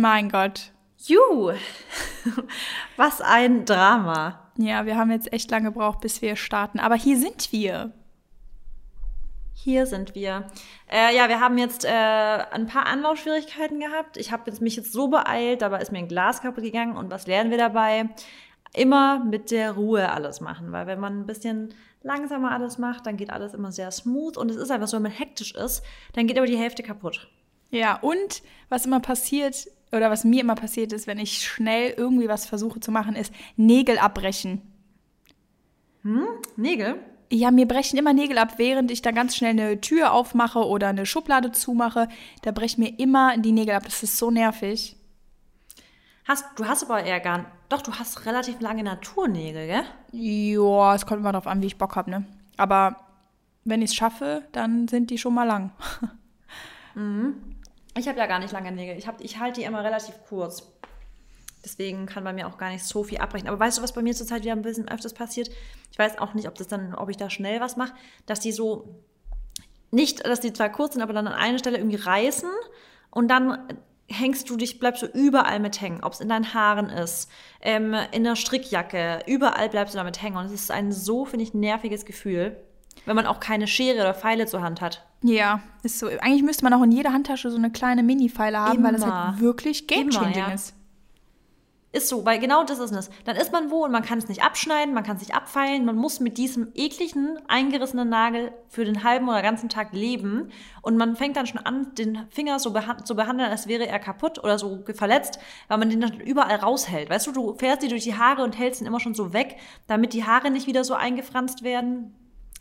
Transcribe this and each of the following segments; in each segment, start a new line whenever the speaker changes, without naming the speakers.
Mein Gott.
Juhu, was ein Drama.
Ja, wir haben jetzt echt lange gebraucht, bis wir starten. Aber hier sind wir.
Hier sind wir. Äh, ja, wir haben jetzt äh, ein paar Anlaufschwierigkeiten gehabt. Ich habe mich jetzt so beeilt, dabei ist mir ein Glas kaputt gegangen. Und was lernen wir dabei? Immer mit der Ruhe alles machen, weil wenn man ein bisschen langsamer alles macht, dann geht alles immer sehr smooth. Und es ist einfach so, wenn man hektisch ist, dann geht aber die Hälfte kaputt.
Ja, und was immer passiert, oder was mir immer passiert ist, wenn ich schnell irgendwie was versuche zu machen, ist Nägel abbrechen.
Hm? Nägel?
Ja, mir brechen immer Nägel ab, während ich da ganz schnell eine Tür aufmache oder eine Schublade zumache. Da brechen mir immer die Nägel ab. Das ist so nervig.
Hast, du hast aber eher gar Doch, du hast relativ lange Naturnägel, gell?
Ja, es kommt immer darauf an, wie ich Bock habe, ne? Aber wenn ich es schaffe, dann sind die schon mal lang.
mhm. Ich habe ja gar nicht lange Nägel. Ich, ich halte die immer relativ kurz. Deswegen kann bei mir auch gar nicht so viel abbrechen. Aber weißt du, was bei mir zurzeit wieder ein bisschen öfters passiert? Ich weiß auch nicht, ob das dann, ob ich da schnell was mache, dass die so nicht, dass die zwar kurz sind, aber dann an einer Stelle irgendwie reißen und dann hängst du dich, bleibst du überall mit hängen, ob es in deinen Haaren ist, ähm, in der Strickjacke, überall bleibst du damit hängen. Und es ist ein so, finde ich, nerviges Gefühl, wenn man auch keine Schere oder Pfeile zur Hand hat.
Ja, ist so. Eigentlich müsste man auch in jeder Handtasche so eine kleine Mini-Pfeile haben, Immer. weil das halt wirklich game-changing ja. ist.
Ist so, weil genau das ist es. Dann ist man wo und man kann es nicht abschneiden, man kann es nicht abfeilen, man muss mit diesem ekligen, eingerissenen Nagel für den halben oder ganzen Tag leben und man fängt dann schon an, den Finger so beha zu behandeln, als wäre er kaputt oder so verletzt, weil man den dann überall raushält. Weißt du, du fährst sie durch die Haare und hältst ihn immer schon so weg, damit die Haare nicht wieder so eingefranst werden.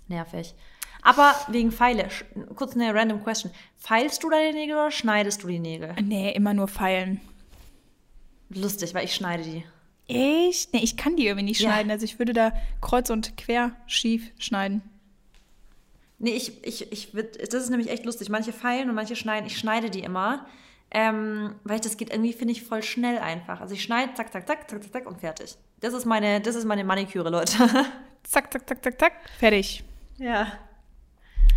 Nervig. Aber wegen Pfeile, kurz eine random question. Feilst du deine Nägel oder schneidest du die Nägel?
Nee, immer nur feilen.
Lustig, weil ich schneide die.
Echt? Nee, ich kann die irgendwie nicht ja. schneiden. Also ich würde da kreuz und quer schief schneiden.
Nee, ich, ich, ich das ist nämlich echt lustig. Manche feilen und manche schneiden. Ich schneide die immer. Ähm, weil das geht irgendwie, finde ich, voll schnell einfach. Also ich schneide, zack, zack, zack, zack, zack, zack und fertig. Das ist meine, das ist meine Maniküre, Leute.
zack, zack, zack, zack, zack, fertig.
Ja.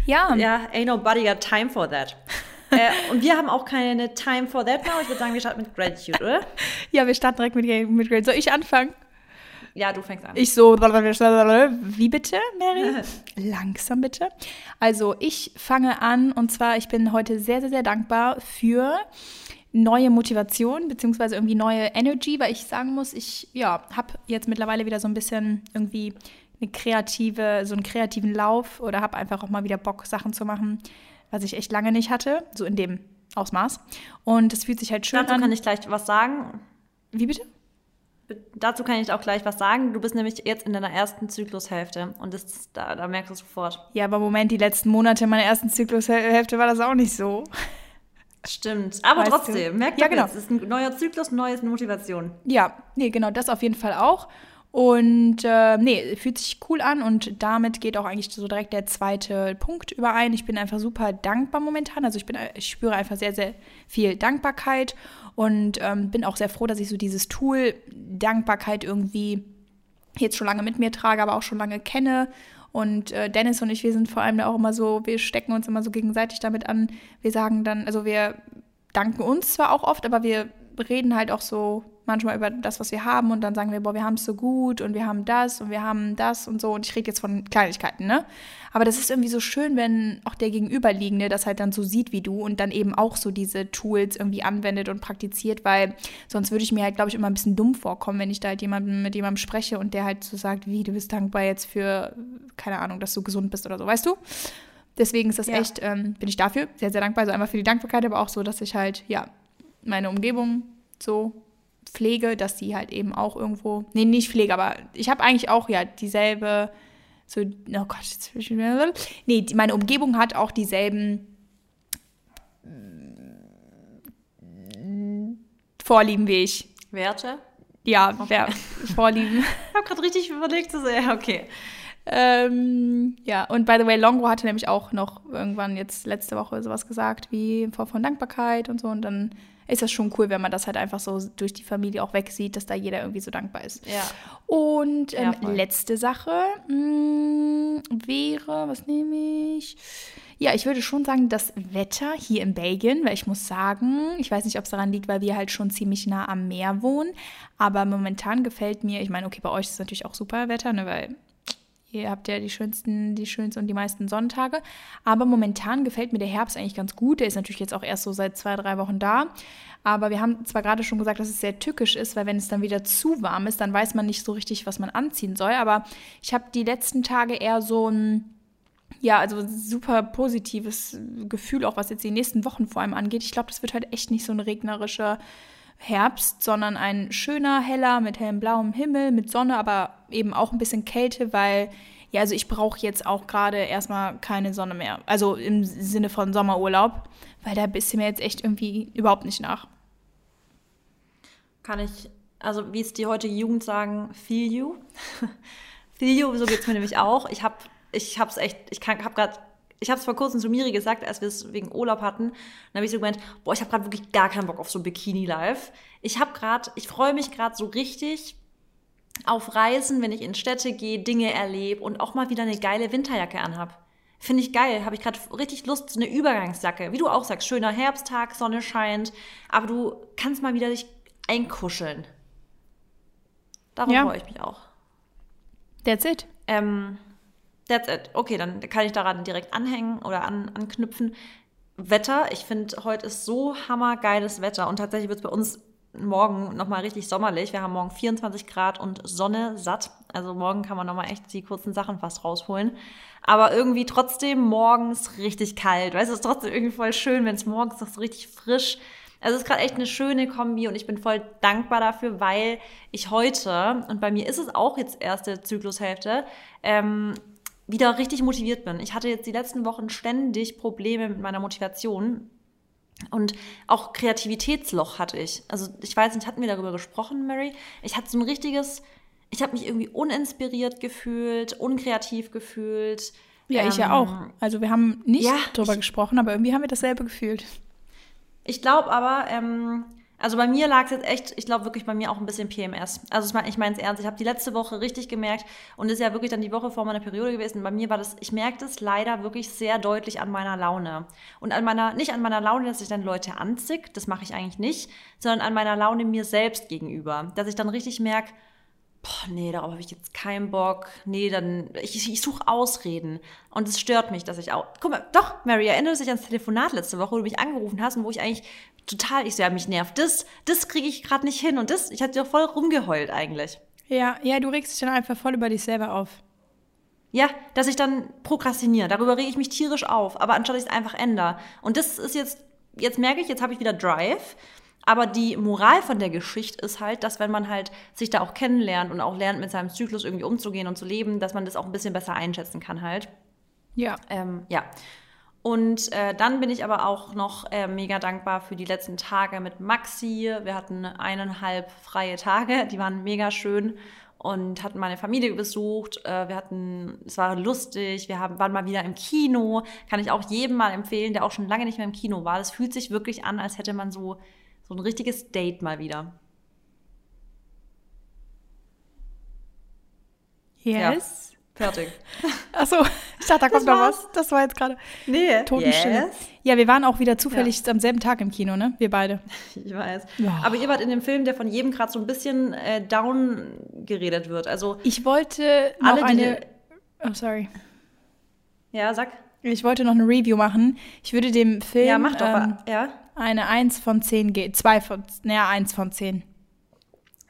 Ja.
Ja, ain't nobody got time for that äh, und wir haben auch keine Time for that now. Ich würde sagen, wir starten mit Gratitude, oder?
Ja, wir starten direkt mit, mit Gratitude. Soll ich anfangen?
Ja, du fängst an.
Ich so, wie bitte, Mary? Langsam bitte. Also, ich fange an und zwar, ich bin heute sehr, sehr, sehr dankbar für neue Motivation beziehungsweise irgendwie neue Energy, weil ich sagen muss, ich ja, habe jetzt mittlerweile wieder so ein bisschen irgendwie eine kreative, so einen kreativen Lauf oder habe einfach auch mal wieder Bock, Sachen zu machen, was ich echt lange nicht hatte, so in dem Ausmaß. Und es fühlt sich halt schön
Dazu an. Dazu kann ich gleich was sagen.
Wie bitte?
Dazu kann ich auch gleich was sagen. Du bist nämlich jetzt in deiner ersten Zyklushälfte und das, da, da merkst du es sofort.
Ja, aber Moment, die letzten Monate meiner ersten Zyklushälfte war das auch nicht so.
Stimmt, aber weißt trotzdem, merkt ja, genau. es ist ein neuer Zyklus, neue Motivation.
Ja, nee, genau, das auf jeden Fall auch. Und äh, nee, fühlt sich cool an und damit geht auch eigentlich so direkt der zweite Punkt überein. Ich bin einfach super dankbar momentan. Also ich bin, ich spüre einfach sehr, sehr viel Dankbarkeit und ähm, bin auch sehr froh, dass ich so dieses Tool Dankbarkeit irgendwie jetzt schon lange mit mir trage, aber auch schon lange kenne. Und äh, Dennis und ich, wir sind vor allem da auch immer so, wir stecken uns immer so gegenseitig damit an. Wir sagen dann, also wir danken uns zwar auch oft, aber wir reden halt auch so manchmal über das, was wir haben und dann sagen wir, boah, wir haben es so gut und wir haben das und wir haben das und so und ich rede jetzt von Kleinigkeiten, ne? Aber das ist irgendwie so schön, wenn auch der Gegenüberliegende das halt dann so sieht wie du und dann eben auch so diese Tools irgendwie anwendet und praktiziert, weil sonst würde ich mir halt, glaube ich, immer ein bisschen dumm vorkommen, wenn ich da halt jemanden, mit jemandem spreche und der halt so sagt, wie, du bist dankbar jetzt für, keine Ahnung, dass du gesund bist oder so, weißt du? Deswegen ist das ja. echt, ähm, bin ich dafür sehr, sehr dankbar. Also einmal für die Dankbarkeit, aber auch so, dass ich halt, ja, meine Umgebung so pflege, dass die halt eben auch irgendwo, nee, nicht pflege, aber ich habe eigentlich auch ja dieselbe, so, oh Gott, jetzt, nee, meine Umgebung hat auch dieselben Vorlieben wie ich.
Werte?
Ja, okay. Vorlieben.
ich habe gerade richtig überlegt, so, ja, okay.
Ähm, ja, und by the way, Longo hatte nämlich auch noch irgendwann jetzt letzte Woche sowas gesagt wie in Form von Dankbarkeit und so. Und dann ist das schon cool, wenn man das halt einfach so durch die Familie auch wegsieht, dass da jeder irgendwie so dankbar ist.
Ja.
Und ähm, ja, letzte Sache mh, mm, wäre, was nehme ich? Ja, ich würde schon sagen, das Wetter hier in Belgien, weil ich muss sagen, ich weiß nicht, ob es daran liegt, weil wir halt schon ziemlich nah am Meer wohnen, aber momentan gefällt mir, ich meine, okay, bei euch ist es natürlich auch super Wetter, ne, weil Ihr habt ja die schönsten, die schönsten und die meisten Sonntage. Aber momentan gefällt mir der Herbst eigentlich ganz gut. Der ist natürlich jetzt auch erst so seit zwei, drei Wochen da. Aber wir haben zwar gerade schon gesagt, dass es sehr tückisch ist, weil wenn es dann wieder zu warm ist, dann weiß man nicht so richtig, was man anziehen soll. Aber ich habe die letzten Tage eher so ein, ja, also super positives Gefühl, auch was jetzt die nächsten Wochen vor allem angeht. Ich glaube, das wird halt echt nicht so ein regnerischer Herbst, sondern ein schöner, heller, mit hellem blauem Himmel, mit Sonne, aber eben auch ein bisschen Kälte, weil, ja, also ich brauche jetzt auch gerade erstmal keine Sonne mehr. Also im Sinne von Sommerurlaub, weil da bist du mir jetzt echt irgendwie überhaupt nicht nach.
Kann ich, also wie es die heutige Jugend sagen, feel you. feel you, so geht es mir nämlich auch. Ich habe ich hab's echt, ich habe gerade ich habe es vor kurzem zu Miri gesagt, als wir es wegen Urlaub hatten. Dann habe ich so gemeint, boah, ich habe gerade wirklich gar keinen Bock auf so Bikini-Life. Ich habe gerade, ich freue mich gerade so richtig auf Reisen, wenn ich in Städte gehe, Dinge erlebe und auch mal wieder eine geile Winterjacke anhab. Finde ich geil, habe ich gerade richtig Lust, so eine Übergangsjacke. Wie du auch sagst, schöner Herbsttag, Sonne scheint, aber du kannst mal wieder dich einkuscheln. Darum ja. freue ich mich auch.
That's it.
Ähm, That's it. Okay, dann kann ich daran direkt anhängen oder an, anknüpfen. Wetter, ich finde, heute ist so hammergeiles Wetter und tatsächlich wird es bei uns morgen nochmal richtig sommerlich. Wir haben morgen 24 Grad und Sonne satt. Also morgen kann man nochmal echt die kurzen Sachen fast rausholen. Aber irgendwie trotzdem morgens richtig kalt. Weißt du, es ist trotzdem irgendwie voll schön, wenn es morgens noch so richtig frisch also es ist gerade echt eine schöne Kombi und ich bin voll dankbar dafür, weil ich heute, und bei mir ist es auch jetzt erste Zyklushälfte, ähm, wieder richtig motiviert bin. Ich hatte jetzt die letzten Wochen ständig Probleme mit meiner Motivation. Und auch Kreativitätsloch hatte ich. Also ich weiß nicht, hatten wir darüber gesprochen, Mary? Ich hatte so ein richtiges, ich habe mich irgendwie uninspiriert gefühlt, unkreativ gefühlt.
Ja, ähm, ich ja ähm, auch. Also wir haben nicht ja, darüber ich, gesprochen, aber irgendwie haben wir dasselbe gefühlt.
Ich glaube aber, ähm, also bei mir lag es jetzt echt, ich glaube wirklich bei mir auch ein bisschen PMS. Also ich meine es ernst. Ich habe die letzte Woche richtig gemerkt und ist ja wirklich dann die Woche vor meiner Periode gewesen. Bei mir war das, ich merke das leider wirklich sehr deutlich an meiner Laune. Und an meiner, nicht an meiner Laune, dass ich dann Leute anzick, das mache ich eigentlich nicht, sondern an meiner Laune mir selbst gegenüber. Dass ich dann richtig merke, boah, nee, darauf habe ich jetzt keinen Bock. Nee, dann, ich, ich suche Ausreden. Und es stört mich, dass ich auch, guck mal, doch, Mary, erinnerst du dich ans Telefonat letzte Woche, wo du mich angerufen hast und wo ich eigentlich total, ich so, ja, mich nervt das, das kriege ich gerade nicht hin und das, ich hatte ja voll rumgeheult eigentlich.
Ja, ja, du regst dich dann einfach voll über dich selber auf.
Ja, dass ich dann prokrastiniere. Darüber rege ich mich tierisch auf, aber anstatt ich es einfach ändere. Und das ist jetzt, jetzt merke ich, jetzt habe ich wieder Drive aber die Moral von der Geschichte ist halt, dass wenn man halt sich da auch kennenlernt und auch lernt, mit seinem Zyklus irgendwie umzugehen und zu leben, dass man das auch ein bisschen besser einschätzen kann halt.
Ja.
Ähm, ja. Und äh, dann bin ich aber auch noch äh, mega dankbar für die letzten Tage mit Maxi. Wir hatten eineinhalb freie Tage, die waren mega schön und hatten meine Familie besucht. Äh, wir hatten, es war lustig, wir haben, waren mal wieder im Kino. Kann ich auch jedem mal empfehlen, der auch schon lange nicht mehr im Kino war. Das fühlt sich wirklich an, als hätte man so so ein richtiges Date mal wieder.
Yes.
Ja, fertig.
Achso, ich dachte, da kommt noch was. Das war jetzt gerade
nee.
Totenstille. Yes. Ja, wir waren auch wieder zufällig ja. am selben Tag im Kino, ne? Wir beide.
Ich weiß. Ja. Aber ihr wart in dem Film, der von jedem gerade so ein bisschen äh, down geredet wird. Also
ich wollte noch alle eine. Oh, sorry.
Ja, sag.
Ich wollte noch eine Review machen. Ich würde dem Film.
Ja, mach doch. Ähm, ja
eine 1 von 10 geht. 2 von, naja, 1 von 10.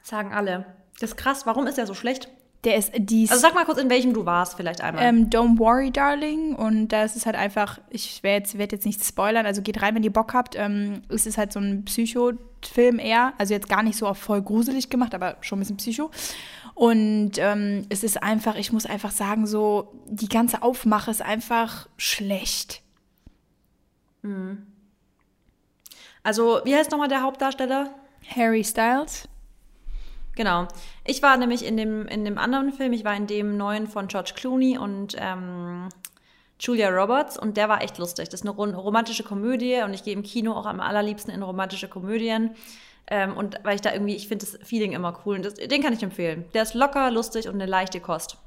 Sagen alle. Das ist krass. Warum ist der so schlecht?
Der ist dies.
Also sag mal kurz, in welchem du warst, vielleicht einmal.
Ähm, Don't worry, darling. Und das ist halt einfach, ich werde jetzt, werd jetzt nicht spoilern, also geht rein, wenn ihr Bock habt. Ähm, es ist halt so ein Psycho-Film eher. Also jetzt gar nicht so auf voll gruselig gemacht, aber schon ein bisschen Psycho. Und ähm, es ist einfach, ich muss einfach sagen, so, die ganze Aufmache ist einfach schlecht.
Mhm. Also, wie heißt nochmal der Hauptdarsteller?
Harry Styles.
Genau. Ich war nämlich in dem, in dem anderen Film, ich war in dem neuen von George Clooney und ähm, Julia Roberts und der war echt lustig. Das ist eine romantische Komödie und ich gehe im Kino auch am allerliebsten in romantische Komödien. Ähm, und weil ich da irgendwie, ich finde das Feeling immer cool und das, den kann ich empfehlen. Der ist locker, lustig und eine leichte Kost.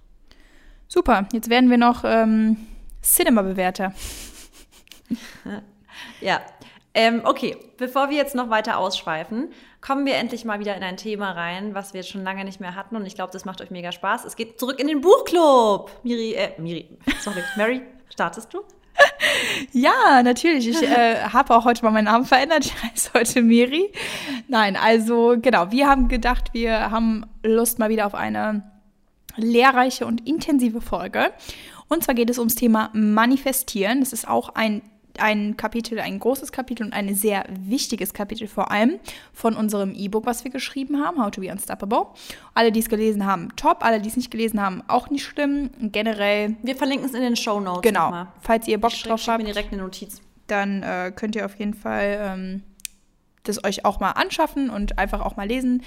Super, jetzt werden wir noch ähm, Cinema-Bewerter.
ja. Ähm, okay, bevor wir jetzt noch weiter ausschweifen, kommen wir endlich mal wieder in ein Thema rein, was wir jetzt schon lange nicht mehr hatten und ich glaube, das macht euch mega Spaß. Es geht zurück in den Buchclub. Miri, äh, Miri, sorry, Mary, startest du?
Ja, natürlich. Ich äh, habe auch heute mal meinen Namen verändert. Ich heiße heute Miri. Nein, also genau, wir haben gedacht, wir haben Lust mal wieder auf eine lehrreiche und intensive Folge. Und zwar geht es ums Thema Manifestieren. Das ist auch ein ein Kapitel, ein großes Kapitel und ein sehr wichtiges Kapitel vor allem von unserem E-Book, was wir geschrieben haben, How to Be Unstoppable. Alle, die es gelesen haben, top. Alle, die es nicht gelesen haben, auch nicht schlimm. Generell.
Wir verlinken es in den Show Notes.
Genau. Nochmal. Falls ihr Bock ich drauf habt,
mir direkt eine Notiz.
dann äh, könnt ihr auf jeden Fall ähm, das euch auch mal anschaffen und einfach auch mal lesen.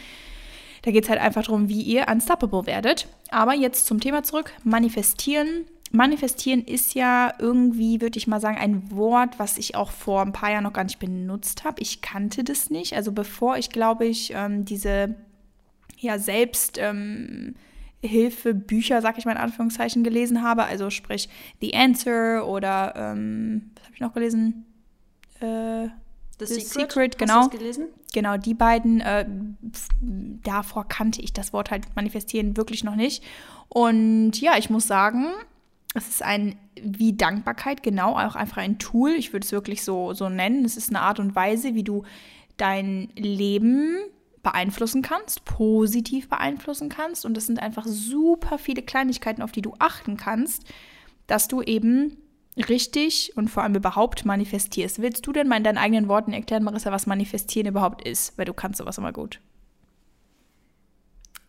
Da geht es halt einfach darum, wie ihr unstoppable werdet. Aber jetzt zum Thema zurück. Manifestieren Manifestieren ist ja irgendwie, würde ich mal sagen, ein Wort, was ich auch vor ein paar Jahren noch gar nicht benutzt habe. Ich kannte das nicht. Also bevor ich, glaube ich, ähm, diese ja selbst ähm, Hilfebücher, sag ich mal in Anführungszeichen, gelesen habe. Also sprich The Answer oder ähm, was habe ich noch gelesen?
Äh, The, The Secret,
Secret genau. Genau, die beiden, äh, davor kannte ich das Wort halt manifestieren wirklich noch nicht. Und ja, ich muss sagen, es ist ein, wie Dankbarkeit, genau, auch einfach ein Tool. Ich würde es wirklich so, so nennen. Es ist eine Art und Weise, wie du dein Leben beeinflussen kannst, positiv beeinflussen kannst. Und es sind einfach super viele Kleinigkeiten, auf die du achten kannst, dass du eben richtig und vor allem überhaupt manifestierst. Willst du denn mal in deinen eigenen Worten erklären, Marissa, was manifestieren überhaupt ist? Weil du kannst sowas immer gut.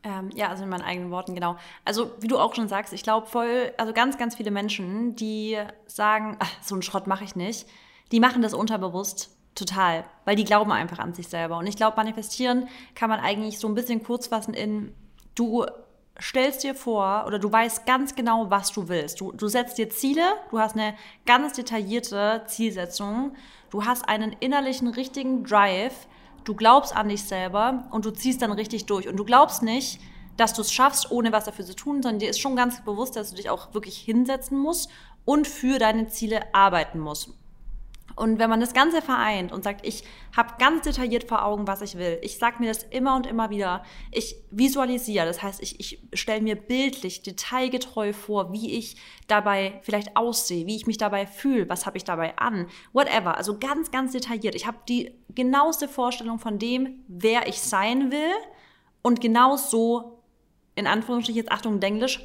Ähm, ja, also in meinen eigenen Worten, genau. Also, wie du auch schon sagst, ich glaube voll, also ganz, ganz viele Menschen, die sagen, ach, so einen Schrott mache ich nicht, die machen das unterbewusst total, weil die glauben einfach an sich selber. Und ich glaube, manifestieren kann man eigentlich so ein bisschen kurz fassen in, du stellst dir vor oder du weißt ganz genau, was du willst. Du, du setzt dir Ziele, du hast eine ganz detaillierte Zielsetzung, du hast einen innerlichen, richtigen Drive, du glaubst an dich selber und du ziehst dann richtig durch. Und du glaubst nicht, dass du es schaffst, ohne was dafür zu tun, sondern dir ist schon ganz bewusst, dass du dich auch wirklich hinsetzen musst und für deine Ziele arbeiten musst. Und wenn man das Ganze vereint und sagt, ich habe ganz detailliert vor Augen, was ich will, ich sage mir das immer und immer wieder, ich visualisiere, das heißt, ich, ich stelle mir bildlich, detailgetreu vor, wie ich dabei vielleicht aussehe, wie ich mich dabei fühle, was habe ich dabei an, whatever. Also ganz, ganz detailliert. Ich habe die genaueste Vorstellung von dem, wer ich sein will und genau so, in Anführungsstrichen jetzt Achtung, Englisch,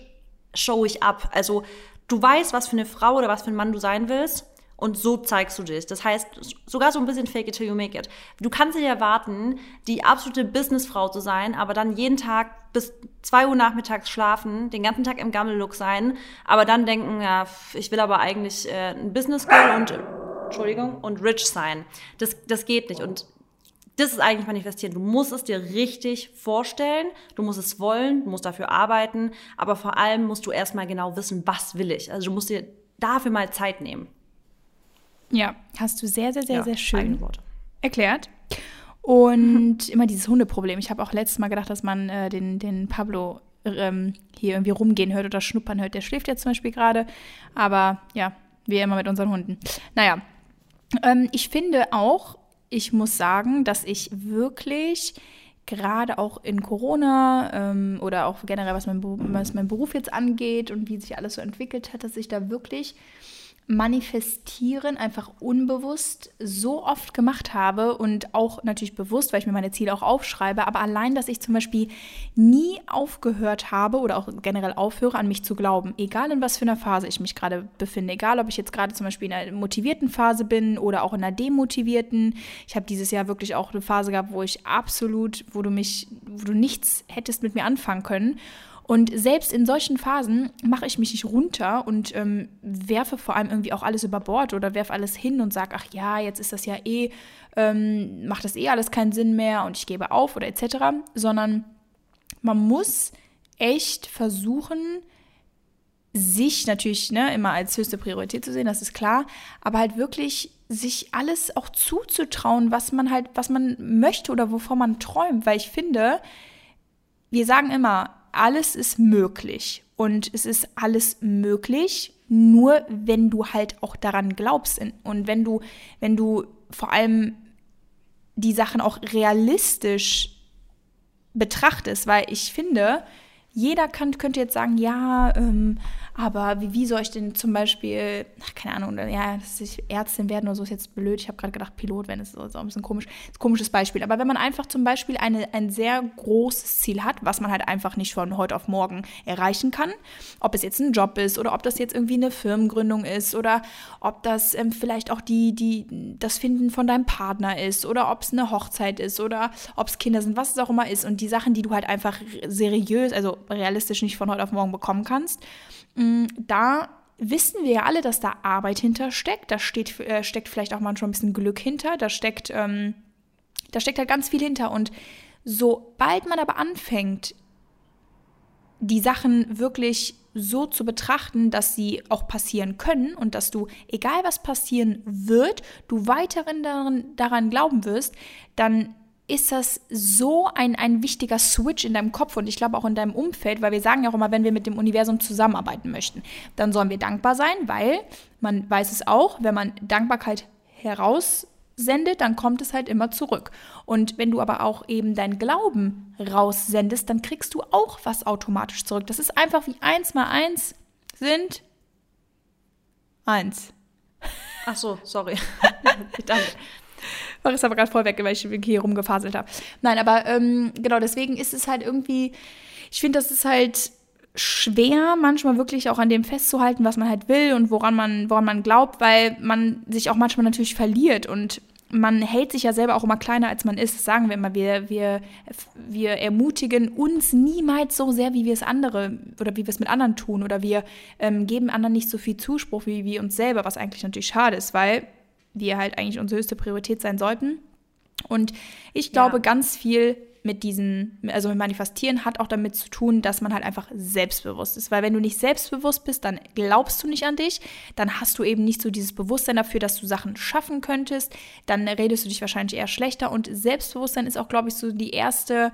show ich ab. Also du weißt, was für eine Frau oder was für ein Mann du sein willst und so zeigst du dich. Das heißt, sogar so ein bisschen fake it till you make it. Du kannst nicht erwarten, die absolute Businessfrau zu sein, aber dann jeden Tag bis 2 Uhr nachmittags schlafen, den ganzen Tag im Gammellook sein, aber dann denken, ja, ich will aber eigentlich äh, ein Business Girl und, Entschuldigung, und rich sein. Das, das geht nicht. Und das ist eigentlich manifestieren. Du musst es dir richtig vorstellen, du musst es wollen, du musst dafür arbeiten, aber vor allem musst du erstmal genau wissen, was will ich. Also du musst dir dafür mal Zeit nehmen.
Ja, hast du sehr, sehr, sehr, ja, sehr schön erklärt. Und immer dieses Hundeproblem. Ich habe auch letztes Mal gedacht, dass man äh, den, den Pablo ähm, hier irgendwie rumgehen hört oder schnuppern hört. Der schläft ja zum Beispiel gerade. Aber ja, wie immer mit unseren Hunden. Naja, ähm, ich finde auch, ich muss sagen, dass ich wirklich gerade auch in Corona ähm, oder auch generell, was mein, was mein Beruf jetzt angeht und wie sich alles so entwickelt hat, dass ich da wirklich Manifestieren einfach unbewusst so oft gemacht habe und auch natürlich bewusst, weil ich mir meine Ziele auch aufschreibe, aber allein, dass ich zum Beispiel nie aufgehört habe oder auch generell aufhöre, an mich zu glauben, egal in was für einer Phase ich mich gerade befinde, egal ob ich jetzt gerade zum Beispiel in einer motivierten Phase bin oder auch in einer demotivierten. Ich habe dieses Jahr wirklich auch eine Phase gehabt, wo ich absolut, wo du mich, wo du nichts hättest mit mir anfangen können. Und selbst in solchen Phasen mache ich mich nicht runter und ähm, werfe vor allem irgendwie auch alles über Bord oder werfe alles hin und sage, ach ja, jetzt ist das ja eh, ähm, macht das eh alles keinen Sinn mehr und ich gebe auf oder etc., sondern man muss echt versuchen, sich natürlich ne, immer als höchste Priorität zu sehen, das ist klar, aber halt wirklich sich alles auch zuzutrauen, was man halt, was man möchte oder wovon man träumt, weil ich finde, wir sagen immer, alles ist möglich. Und es ist alles möglich, nur wenn du halt auch daran glaubst und wenn du, wenn du vor allem die Sachen auch realistisch betrachtest, weil ich finde, jeder kann, könnte jetzt sagen, ja, ähm, aber wie, wie soll ich denn zum Beispiel, ach, keine Ahnung, ja, dass ich Ärztin werden oder so ist jetzt blöd. Ich habe gerade gedacht, Pilot werden ist so ein bisschen komisch, ist ein komisches Beispiel. Aber wenn man einfach zum Beispiel eine, ein sehr großes Ziel hat, was man halt einfach nicht von heute auf morgen erreichen kann, ob es jetzt ein Job ist oder ob das jetzt irgendwie eine Firmengründung ist oder ob das ähm, vielleicht auch die, die, das Finden von deinem Partner ist oder ob es eine Hochzeit ist oder ob es Kinder sind, was es auch immer ist. Und die Sachen, die du halt einfach seriös, also realistisch nicht von heute auf morgen bekommen kannst, da wissen wir ja alle, dass da Arbeit hintersteckt. Da steht, äh, steckt vielleicht auch manchmal ein bisschen Glück hinter. Da steckt, ähm, da steckt halt ganz viel hinter. Und sobald man aber anfängt, die Sachen wirklich so zu betrachten, dass sie auch passieren können und dass du, egal was passieren wird, du weiterhin daran, daran glauben wirst, dann ist das so ein, ein wichtiger Switch in deinem Kopf und ich glaube auch in deinem Umfeld, weil wir sagen ja auch immer, wenn wir mit dem Universum zusammenarbeiten möchten, dann sollen wir dankbar sein, weil man weiß es auch, wenn man Dankbarkeit heraussendet, dann kommt es halt immer zurück. Und wenn du aber auch eben dein Glauben raussendest, dann kriegst du auch was automatisch zurück. Das ist einfach wie eins mal eins sind eins.
Ach so, sorry.
Danke. War es aber gerade voll weg, weil ich hier rumgefaselt habe. Nein, aber ähm, genau, deswegen ist es halt irgendwie, ich finde, das ist halt schwer, manchmal wirklich auch an dem festzuhalten, was man halt will und woran man, woran man glaubt, weil man sich auch manchmal natürlich verliert und man hält sich ja selber auch immer kleiner, als man ist. Sagen wir immer. Wir, wir, wir ermutigen uns niemals so sehr, wie wir es andere oder wie wir es mit anderen tun. Oder wir ähm, geben anderen nicht so viel Zuspruch wie wir uns selber, was eigentlich natürlich schade ist, weil die halt eigentlich unsere höchste Priorität sein sollten. Und ich glaube, ja. ganz viel mit diesen, also mit Manifestieren hat auch damit zu tun, dass man halt einfach selbstbewusst ist. Weil wenn du nicht selbstbewusst bist, dann glaubst du nicht an dich, dann hast du eben nicht so dieses Bewusstsein dafür, dass du Sachen schaffen könntest, dann redest du dich wahrscheinlich eher schlechter. Und Selbstbewusstsein ist auch, glaube ich, so die erste,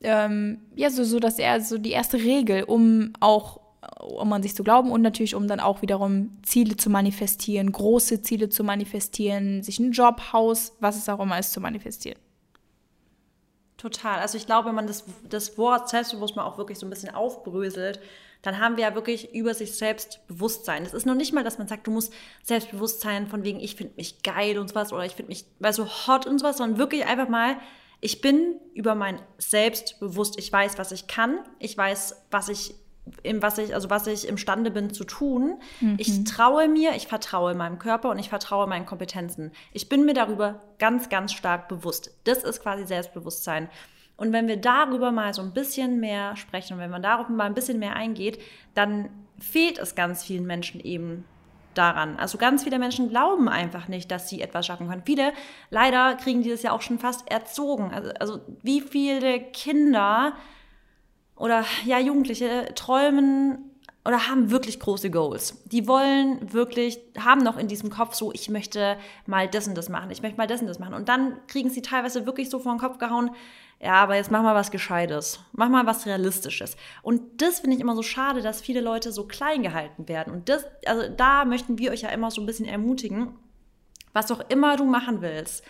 ähm, ja, so, so dass er so die erste Regel, um auch um an sich zu glauben und natürlich, um dann auch wiederum Ziele zu manifestieren, große Ziele zu manifestieren, sich einen Job, Haus, was es auch immer ist, zu manifestieren.
Total. Also ich glaube, wenn man das, das Wort Selbstbewusstsein auch wirklich so ein bisschen aufbröselt, dann haben wir ja wirklich über sich selbst Bewusstsein. Es ist noch nicht mal, dass man sagt, du musst Selbstbewusstsein von wegen, ich finde mich geil und sowas oder ich finde mich, weil so hot und sowas, sondern wirklich einfach mal, ich bin über mein Selbst bewusst. Ich weiß, was ich kann. Ich weiß, was ich im, was ich, also was ich imstande bin zu tun. Mhm. Ich traue mir, ich vertraue meinem Körper und ich vertraue meinen Kompetenzen. Ich bin mir darüber ganz, ganz stark bewusst. Das ist quasi Selbstbewusstsein. Und wenn wir darüber mal so ein bisschen mehr sprechen und wenn man darüber mal ein bisschen mehr eingeht, dann fehlt es ganz vielen Menschen eben daran. Also ganz viele Menschen glauben einfach nicht, dass sie etwas schaffen können. Viele leider kriegen dieses ja auch schon fast erzogen. Also, also wie viele Kinder oder ja, Jugendliche träumen oder haben wirklich große Goals. Die wollen wirklich, haben noch in diesem Kopf so, ich möchte mal das und das machen, ich möchte mal das und das machen. Und dann kriegen sie teilweise wirklich so vor den Kopf gehauen, ja, aber jetzt mach mal was Gescheites, mach mal was Realistisches. Und das finde ich immer so schade, dass viele Leute so klein gehalten werden. Und das, also da möchten wir euch ja immer so ein bisschen ermutigen, was auch immer du machen willst,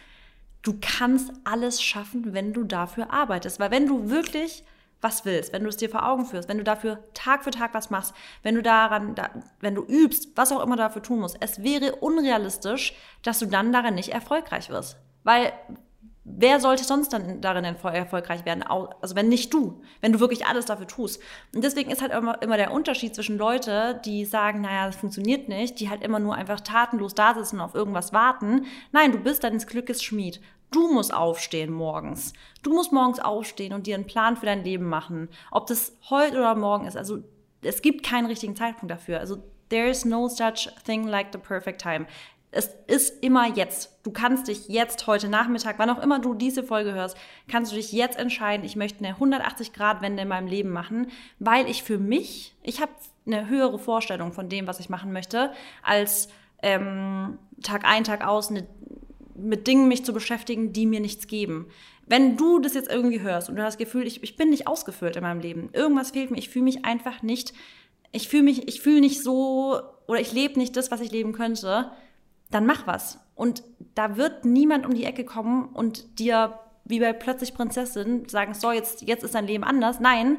du kannst alles schaffen, wenn du dafür arbeitest. Weil wenn du wirklich was willst, wenn du es dir vor Augen führst, wenn du dafür Tag für Tag was machst, wenn du daran, da, wenn du übst, was auch immer du dafür tun musst, es wäre unrealistisch, dass du dann darin nicht erfolgreich wirst. Weil wer sollte sonst dann darin erfolgreich werden? Also wenn nicht du, wenn du wirklich alles dafür tust. Und deswegen ist halt immer, immer der Unterschied zwischen Leute, die sagen, naja, das funktioniert nicht, die halt immer nur einfach tatenlos da sitzen und auf irgendwas warten. Nein, du bist deines Glückes Schmied. Du musst aufstehen morgens. Du musst morgens aufstehen und dir einen Plan für dein Leben machen. Ob das heute oder morgen ist. Also es gibt keinen richtigen Zeitpunkt dafür. Also there is no such thing like the perfect time. Es ist immer jetzt. Du kannst dich jetzt heute Nachmittag, wann auch immer du diese Folge hörst, kannst du dich jetzt entscheiden, ich möchte eine 180-Grad-Wende in meinem Leben machen, weil ich für mich, ich habe eine höhere Vorstellung von dem, was ich machen möchte, als ähm, Tag ein, Tag aus eine mit Dingen mich zu beschäftigen, die mir nichts geben. Wenn du das jetzt irgendwie hörst und du hast das Gefühl, ich, ich bin nicht ausgefüllt in meinem Leben, irgendwas fehlt mir, ich fühle mich einfach nicht ich fühle mich, ich fühle nicht so oder ich lebe nicht das, was ich leben könnte, dann mach was. Und da wird niemand um die Ecke kommen und dir wie bei plötzlich Prinzessin sagen, so, jetzt, jetzt ist dein Leben anders. Nein,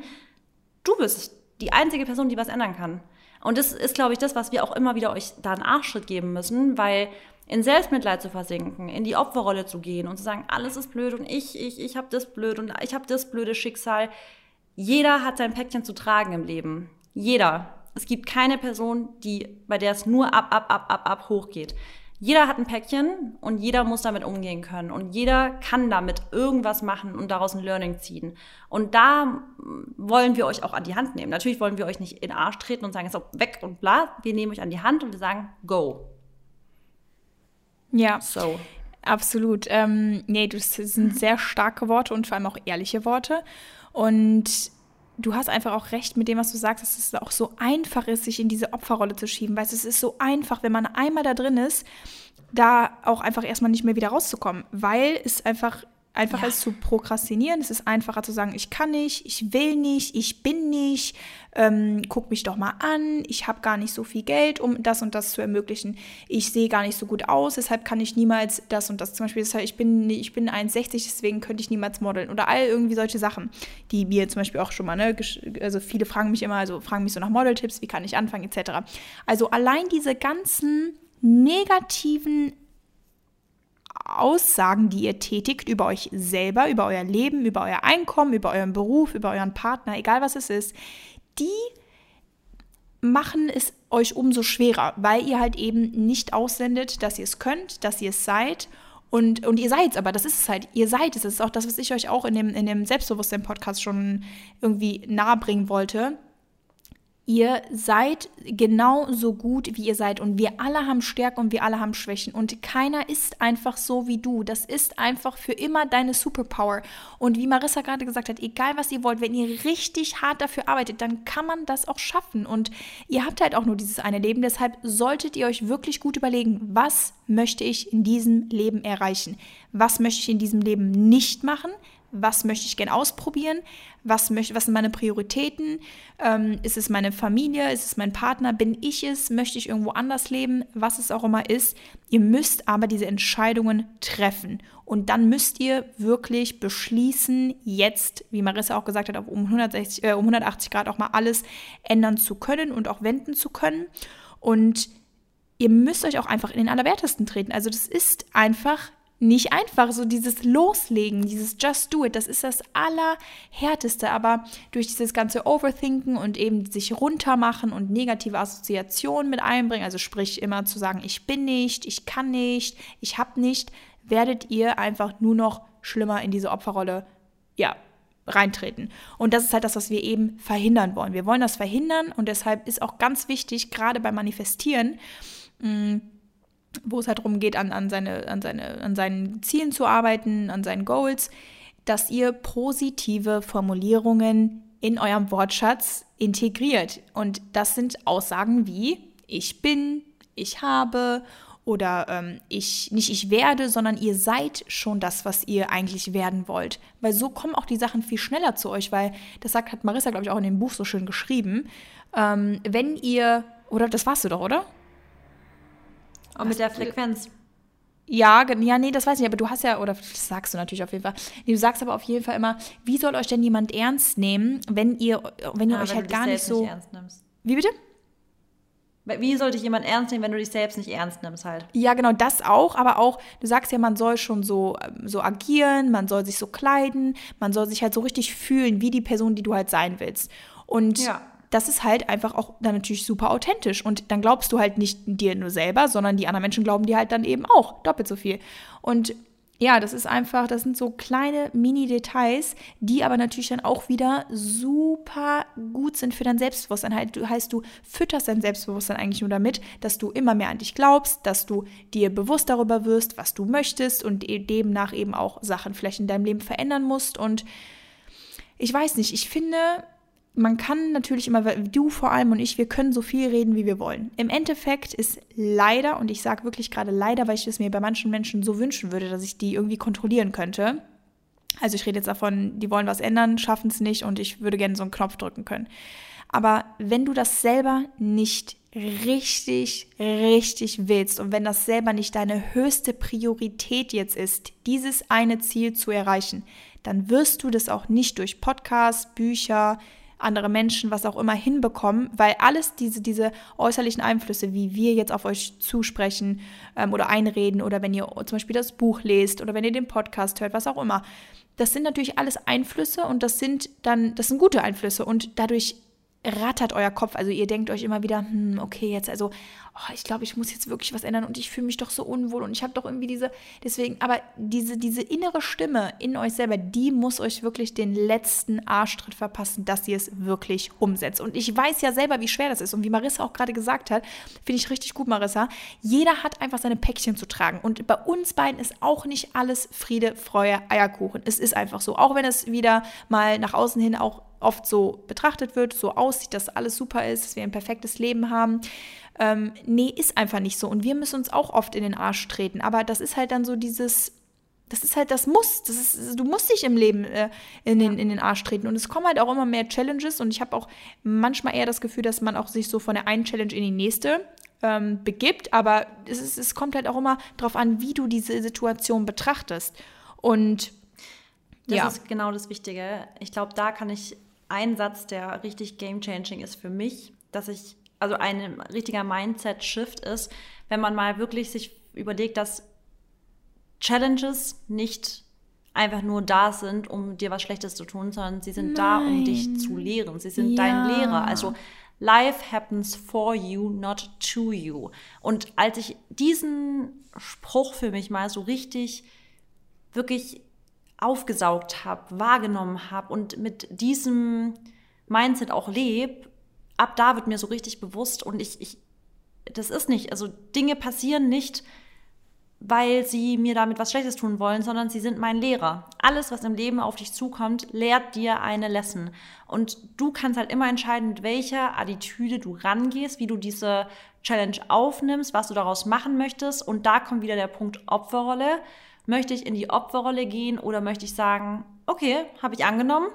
du bist die einzige Person, die was ändern kann. Und das ist, glaube ich, das, was wir auch immer wieder euch da einen Arschschritt geben müssen, weil in Selbstmitleid zu versinken, in die Opferrolle zu gehen und zu sagen, alles ist blöd und ich, ich, ich habe das blöd und ich habe das blöde Schicksal. Jeder hat sein Päckchen zu tragen im Leben. Jeder. Es gibt keine Person, die, bei der es nur ab, ab, ab, ab, ab hochgeht. Jeder hat ein Päckchen und jeder muss damit umgehen können und jeder kann damit irgendwas machen und daraus ein Learning ziehen. Und da wollen wir euch auch an die Hand nehmen. Natürlich wollen wir euch nicht in den Arsch treten und sagen, so weg und bla. Wir nehmen euch an die Hand und wir sagen, go.
Ja. So. Absolut. Ähm, nee, das sind sehr starke Worte und vor allem auch ehrliche Worte. Und du hast einfach auch recht mit dem, was du sagst, dass es auch so einfach ist, sich in diese Opferrolle zu schieben. Weißt du, es ist so einfach, wenn man einmal da drin ist, da auch einfach erstmal nicht mehr wieder rauszukommen, weil es einfach einfacher ja. ist zu prokrastinieren. Es ist einfacher zu sagen, ich kann nicht, ich will nicht, ich bin nicht, ähm, guck mich doch mal an, ich habe gar nicht so viel Geld, um das und das zu ermöglichen. Ich sehe gar nicht so gut aus, deshalb kann ich niemals das und das. Zum Beispiel, ich bin, ich bin 1,60, deswegen könnte ich niemals modeln. Oder all irgendwie solche Sachen, die mir zum Beispiel auch schon mal, ne, also viele fragen mich immer, also fragen mich so nach Modeltipps, wie kann ich anfangen, etc. Also allein diese ganzen negativen Aussagen, die ihr tätigt über euch selber, über euer Leben, über euer Einkommen, über euren Beruf, über euren Partner, egal was es ist, die machen es euch umso schwerer, weil ihr halt eben nicht aussendet, dass ihr es könnt, dass ihr es seid. Und, und ihr seid es aber, das ist es halt, ihr seid es. Das ist auch das, was ich euch auch in dem, in dem Selbstbewusstsein-Podcast schon irgendwie nahebringen wollte. Ihr seid genau so gut, wie ihr seid. Und wir alle haben Stärken und wir alle haben Schwächen. Und keiner ist einfach so wie du. Das ist einfach für immer deine Superpower. Und wie Marissa gerade gesagt hat, egal was ihr wollt, wenn ihr richtig hart dafür arbeitet, dann kann man das auch schaffen. Und ihr habt halt auch nur dieses eine Leben. Deshalb solltet ihr euch wirklich gut überlegen, was möchte ich in diesem Leben erreichen? Was möchte ich in diesem Leben nicht machen? Was möchte ich gern ausprobieren, was, möchte, was sind meine Prioritäten, ähm, ist es meine Familie, ist es mein Partner, bin ich es, möchte ich irgendwo anders leben, was es auch immer ist. Ihr müsst aber diese Entscheidungen treffen. Und dann müsst ihr wirklich beschließen, jetzt, wie Marissa auch gesagt hat, um, 160, äh, um 180 Grad auch mal alles ändern zu können und auch wenden zu können. Und ihr müsst euch auch einfach in den Allerwertesten treten. Also das ist einfach nicht einfach. So dieses Loslegen, dieses Just Do It, das ist das Allerhärteste. Aber durch dieses ganze Overthinken und eben sich runtermachen und negative Assoziationen mit einbringen, also sprich immer zu sagen, ich bin nicht, ich kann nicht, ich habe nicht, werdet ihr einfach nur noch schlimmer in diese Opferrolle, ja, reintreten. Und das ist halt das, was wir eben verhindern wollen. Wir wollen das verhindern und deshalb ist auch ganz wichtig, gerade beim Manifestieren, mh, mm, wo es halt darum geht, an, an, seine, an, seine, an seinen Zielen zu arbeiten, an seinen Goals, dass ihr positive Formulierungen in eurem Wortschatz integriert. Und das sind Aussagen wie ich bin, ich habe oder ähm, ich nicht ich werde, sondern ihr seid schon das, was ihr eigentlich werden wollt. Weil so kommen auch die Sachen viel schneller zu euch, weil das sagt, hat Marissa, glaube ich, auch in dem Buch so schön geschrieben. Ähm, wenn ihr, oder das warst du doch, oder?
Und mit der Frequenz.
Ja, ja, nee, das weiß ich nicht, aber du hast ja, oder das sagst du natürlich auf jeden Fall. Nee, du sagst aber auf jeden Fall immer, wie soll euch denn jemand ernst nehmen, wenn ihr, wenn ihr ja, euch wenn halt gar nicht so. Nicht ernst nimmst. Wie bitte?
Wie soll dich jemand ernst nehmen, wenn du dich selbst nicht ernst nimmst halt?
Ja, genau, das auch, aber auch, du sagst ja, man soll schon so, ähm, so agieren, man soll sich so kleiden, man soll sich halt so richtig fühlen, wie die Person, die du halt sein willst. Und ja das ist halt einfach auch dann natürlich super authentisch. Und dann glaubst du halt nicht dir nur selber, sondern die anderen Menschen glauben dir halt dann eben auch doppelt so viel. Und ja, das ist einfach, das sind so kleine Mini-Details, die aber natürlich dann auch wieder super gut sind für dein Selbstbewusstsein. Halt, du heißt, du fütterst dein Selbstbewusstsein eigentlich nur damit, dass du immer mehr an dich glaubst, dass du dir bewusst darüber wirst, was du möchtest und e-, demnach eben auch Sachen vielleicht in deinem Leben verändern musst. Und ich weiß nicht, ich finde, man kann natürlich immer, du vor allem und ich, wir können so viel reden, wie wir wollen. Im Endeffekt ist leider, und ich sage wirklich gerade leider, weil ich es mir bei manchen Menschen so wünschen würde, dass ich die irgendwie kontrollieren könnte. Also ich rede jetzt davon, die wollen was ändern, schaffen es nicht und ich würde gerne so einen Knopf drücken können. Aber wenn du das selber nicht richtig, richtig willst und wenn das selber nicht deine höchste Priorität jetzt ist, dieses eine Ziel zu erreichen, dann wirst du das auch nicht durch Podcasts, Bücher, andere Menschen, was auch immer hinbekommen, weil alles diese, diese äußerlichen Einflüsse, wie wir jetzt auf euch zusprechen ähm, oder einreden oder wenn ihr zum Beispiel das Buch lest oder wenn ihr den Podcast hört, was auch immer, das sind natürlich alles Einflüsse und das sind dann, das sind gute Einflüsse. Und dadurch rattert euer Kopf. Also ihr denkt euch immer wieder, hm, okay, jetzt also, oh, ich glaube, ich muss jetzt wirklich was ändern und ich fühle mich doch so unwohl und ich habe doch irgendwie diese, deswegen, aber diese, diese innere Stimme in euch selber, die muss euch wirklich den letzten Arschtritt verpassen, dass ihr es wirklich umsetzt. Und ich weiß ja selber, wie schwer das ist und wie Marissa auch gerade gesagt hat, finde ich richtig gut, Marissa, jeder hat einfach seine Päckchen zu tragen und bei uns beiden ist auch nicht alles Friede, Freude, Eierkuchen. Es ist einfach so, auch wenn es wieder mal nach außen hin auch oft so betrachtet wird, so aussieht, dass alles super ist, dass wir ein perfektes Leben haben. Ähm, nee, ist einfach nicht so. Und wir müssen uns auch oft in den Arsch treten. Aber das ist halt dann so dieses, das ist halt das Muss. Das ist, du musst dich im Leben äh, in, den, in den Arsch treten. Und es kommen halt auch immer mehr Challenges. Und ich habe auch manchmal eher das Gefühl, dass man auch sich so von der einen Challenge in die nächste ähm, begibt. Aber es, ist, es kommt halt auch immer darauf an, wie du diese Situation betrachtest. Und
das
ja.
ist genau das Wichtige. Ich glaube, da kann ich ein Satz, der richtig game-changing ist für mich, dass ich, also ein richtiger Mindset-Shift ist, wenn man mal wirklich sich überlegt, dass Challenges nicht einfach nur da sind, um dir was Schlechtes zu tun, sondern sie sind Nein. da, um dich zu lehren. Sie sind ja. dein Lehrer. Also Life happens for you, not to you. Und als ich diesen Spruch für mich mal so richtig, wirklich aufgesaugt habe, wahrgenommen habe und mit diesem Mindset auch lebe, ab da wird mir so richtig bewusst und ich, ich, das ist nicht, also Dinge passieren nicht, weil sie mir damit was Schlechtes tun wollen, sondern sie sind mein Lehrer. Alles, was im Leben auf dich zukommt, lehrt dir eine Lesson. Und du kannst halt immer entscheiden, mit welcher Attitüde du rangehst, wie du diese Challenge aufnimmst, was du daraus machen möchtest. Und da kommt wieder der Punkt Opferrolle. Möchte ich in die Opferrolle gehen oder möchte ich sagen, okay, habe ich angenommen,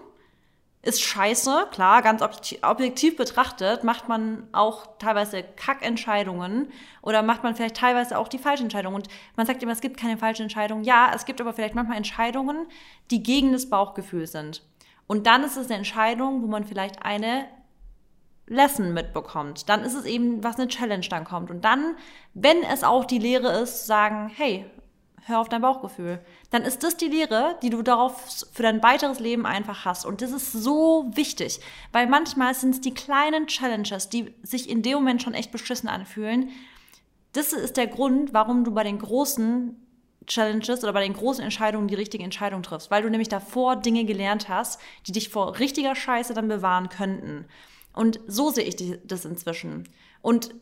ist scheiße, klar, ganz objektiv betrachtet, macht man auch teilweise Kackentscheidungen oder macht man vielleicht teilweise auch die falschen Entscheidungen. Und man sagt immer, es gibt keine falschen Entscheidungen. Ja, es gibt aber vielleicht manchmal Entscheidungen, die gegen das Bauchgefühl sind. Und dann ist es eine Entscheidung, wo man vielleicht eine Lesson mitbekommt. Dann ist es eben, was eine Challenge dann kommt. Und dann, wenn es auch die Lehre ist, sagen, hey, hör auf dein Bauchgefühl. Dann ist das die Lehre, die du darauf für dein weiteres Leben einfach hast. Und das ist so wichtig, weil manchmal sind es die kleinen Challenges, die sich in dem Moment schon echt beschissen anfühlen. Das ist der Grund, warum du bei den großen Challenges oder bei den großen Entscheidungen die richtige Entscheidung triffst, weil du nämlich davor Dinge gelernt hast, die dich vor richtiger Scheiße dann bewahren könnten. Und so sehe ich das inzwischen. Und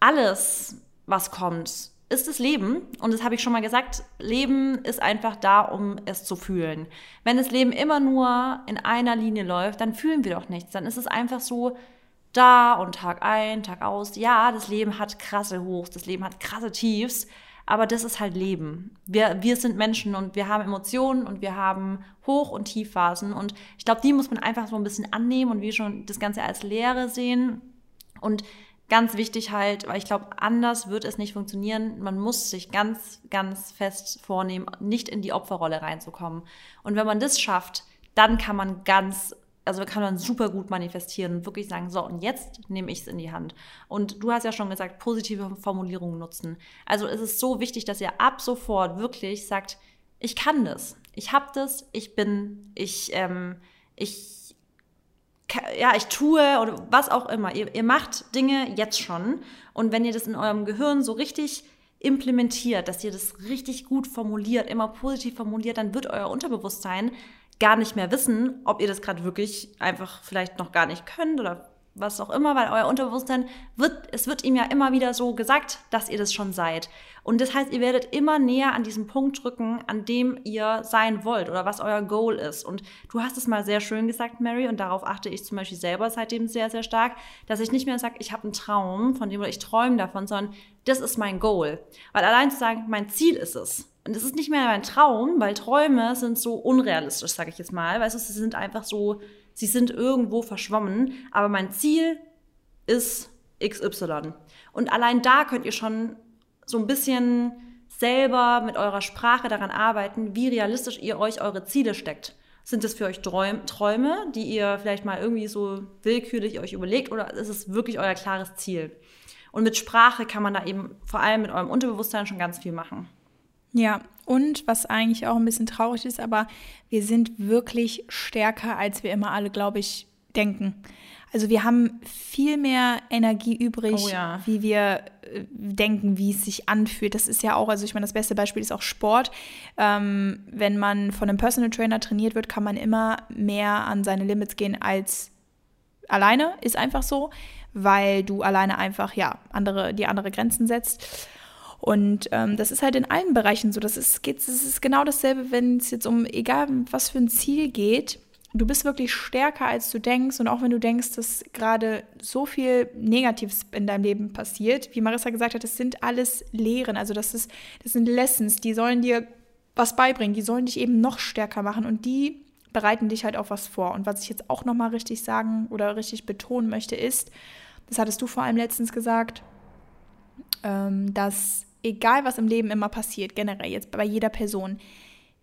alles, was kommt, ist das Leben. Und das habe ich schon mal gesagt, Leben ist einfach da, um es zu fühlen. Wenn das Leben immer nur in einer Linie läuft, dann fühlen wir doch nichts. Dann ist es einfach so da und Tag ein, Tag aus. Ja, das Leben hat krasse Hochs, das Leben hat krasse Tiefs, aber das ist halt Leben. Wir, wir sind Menschen und wir haben Emotionen und wir haben Hoch- und Tiefphasen. Und ich glaube, die muss man einfach so ein bisschen annehmen und wie schon das Ganze als Lehre sehen. Und ganz wichtig halt, weil ich glaube, anders wird es nicht funktionieren. Man muss sich ganz, ganz fest vornehmen, nicht in die Opferrolle reinzukommen. Und wenn man das schafft, dann kann man ganz, also kann man super gut manifestieren und wirklich sagen, so, und jetzt nehme ich es in die Hand. Und du hast ja schon gesagt, positive Formulierungen nutzen. Also es ist so wichtig, dass ihr ab sofort wirklich sagt, ich kann das, ich habe das, ich bin, ich, ähm, ich ja, ich tue oder was auch immer. Ihr, ihr macht Dinge jetzt schon. Und wenn ihr das in eurem Gehirn so richtig implementiert, dass ihr das richtig gut formuliert, immer positiv formuliert, dann wird euer Unterbewusstsein gar nicht mehr wissen, ob ihr das gerade wirklich einfach vielleicht noch gar nicht könnt oder was auch immer, weil euer Unterbewusstsein wird, es wird ihm ja immer wieder so gesagt, dass ihr das schon seid. Und das heißt, ihr werdet immer näher an diesen Punkt drücken, an dem ihr sein wollt oder was euer Goal ist. Und du hast es mal sehr schön gesagt, Mary, und darauf achte ich zum Beispiel selber seitdem sehr, sehr stark, dass ich nicht mehr sage, ich habe einen Traum, von dem oder ich träume davon, sondern das ist mein Goal. Weil allein zu sagen, mein Ziel ist es, und es ist nicht mehr mein Traum, weil Träume sind so unrealistisch, sage ich jetzt mal. Weißt du, sie sind einfach so, sie sind irgendwo verschwommen. Aber mein Ziel ist XY. Und allein da könnt ihr schon so ein bisschen selber mit eurer Sprache daran arbeiten, wie realistisch ihr euch eure Ziele steckt. Sind das für euch Träume, die ihr vielleicht mal irgendwie so willkürlich euch überlegt oder ist es wirklich euer klares Ziel? Und mit Sprache kann man da eben vor allem mit eurem Unterbewusstsein schon ganz viel machen.
Ja, und was eigentlich auch ein bisschen traurig ist, aber wir sind wirklich stärker, als wir immer alle, glaube ich, denken. Also wir haben viel mehr Energie übrig, oh ja. wie wir äh, denken, wie es sich anfühlt. Das ist ja auch, also ich meine, das beste Beispiel ist auch Sport. Ähm, wenn man von einem Personal Trainer trainiert wird, kann man immer mehr an seine Limits gehen als alleine. Ist einfach so, weil du alleine einfach ja andere die andere Grenzen setzt. Und ähm, das ist halt in allen Bereichen so. Das ist, geht, das ist genau dasselbe, wenn es jetzt um egal was für ein Ziel geht. Du bist wirklich stärker, als du denkst. Und auch wenn du denkst, dass gerade so viel Negatives in deinem Leben passiert, wie Marissa gesagt hat, das sind alles Lehren. Also das, ist, das sind Lessons, die sollen dir was beibringen. Die sollen dich eben noch stärker machen. Und die bereiten dich halt auf was vor. Und was ich jetzt auch nochmal richtig sagen oder richtig betonen möchte, ist, das hattest du vor allem letztens gesagt, ähm, dass egal was im Leben immer passiert, generell jetzt bei jeder Person,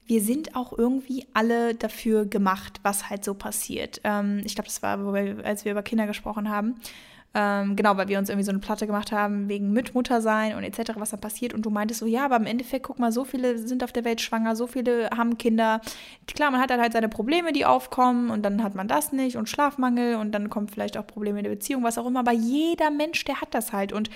wir sind auch irgendwie alle dafür gemacht, was halt so passiert. Ähm, ich glaube, das war, als wir über Kinder gesprochen haben. Ähm, genau, weil wir uns irgendwie so eine Platte gemacht haben wegen Mitmuttersein und etc., was da passiert. Und du meintest so, ja, aber im Endeffekt, guck mal, so viele sind auf der Welt schwanger, so viele haben Kinder. Klar, man hat dann halt seine Probleme, die aufkommen und dann hat man das nicht und Schlafmangel und dann kommen vielleicht auch Probleme in der Beziehung, was auch immer. Aber jeder Mensch, der hat das halt. Und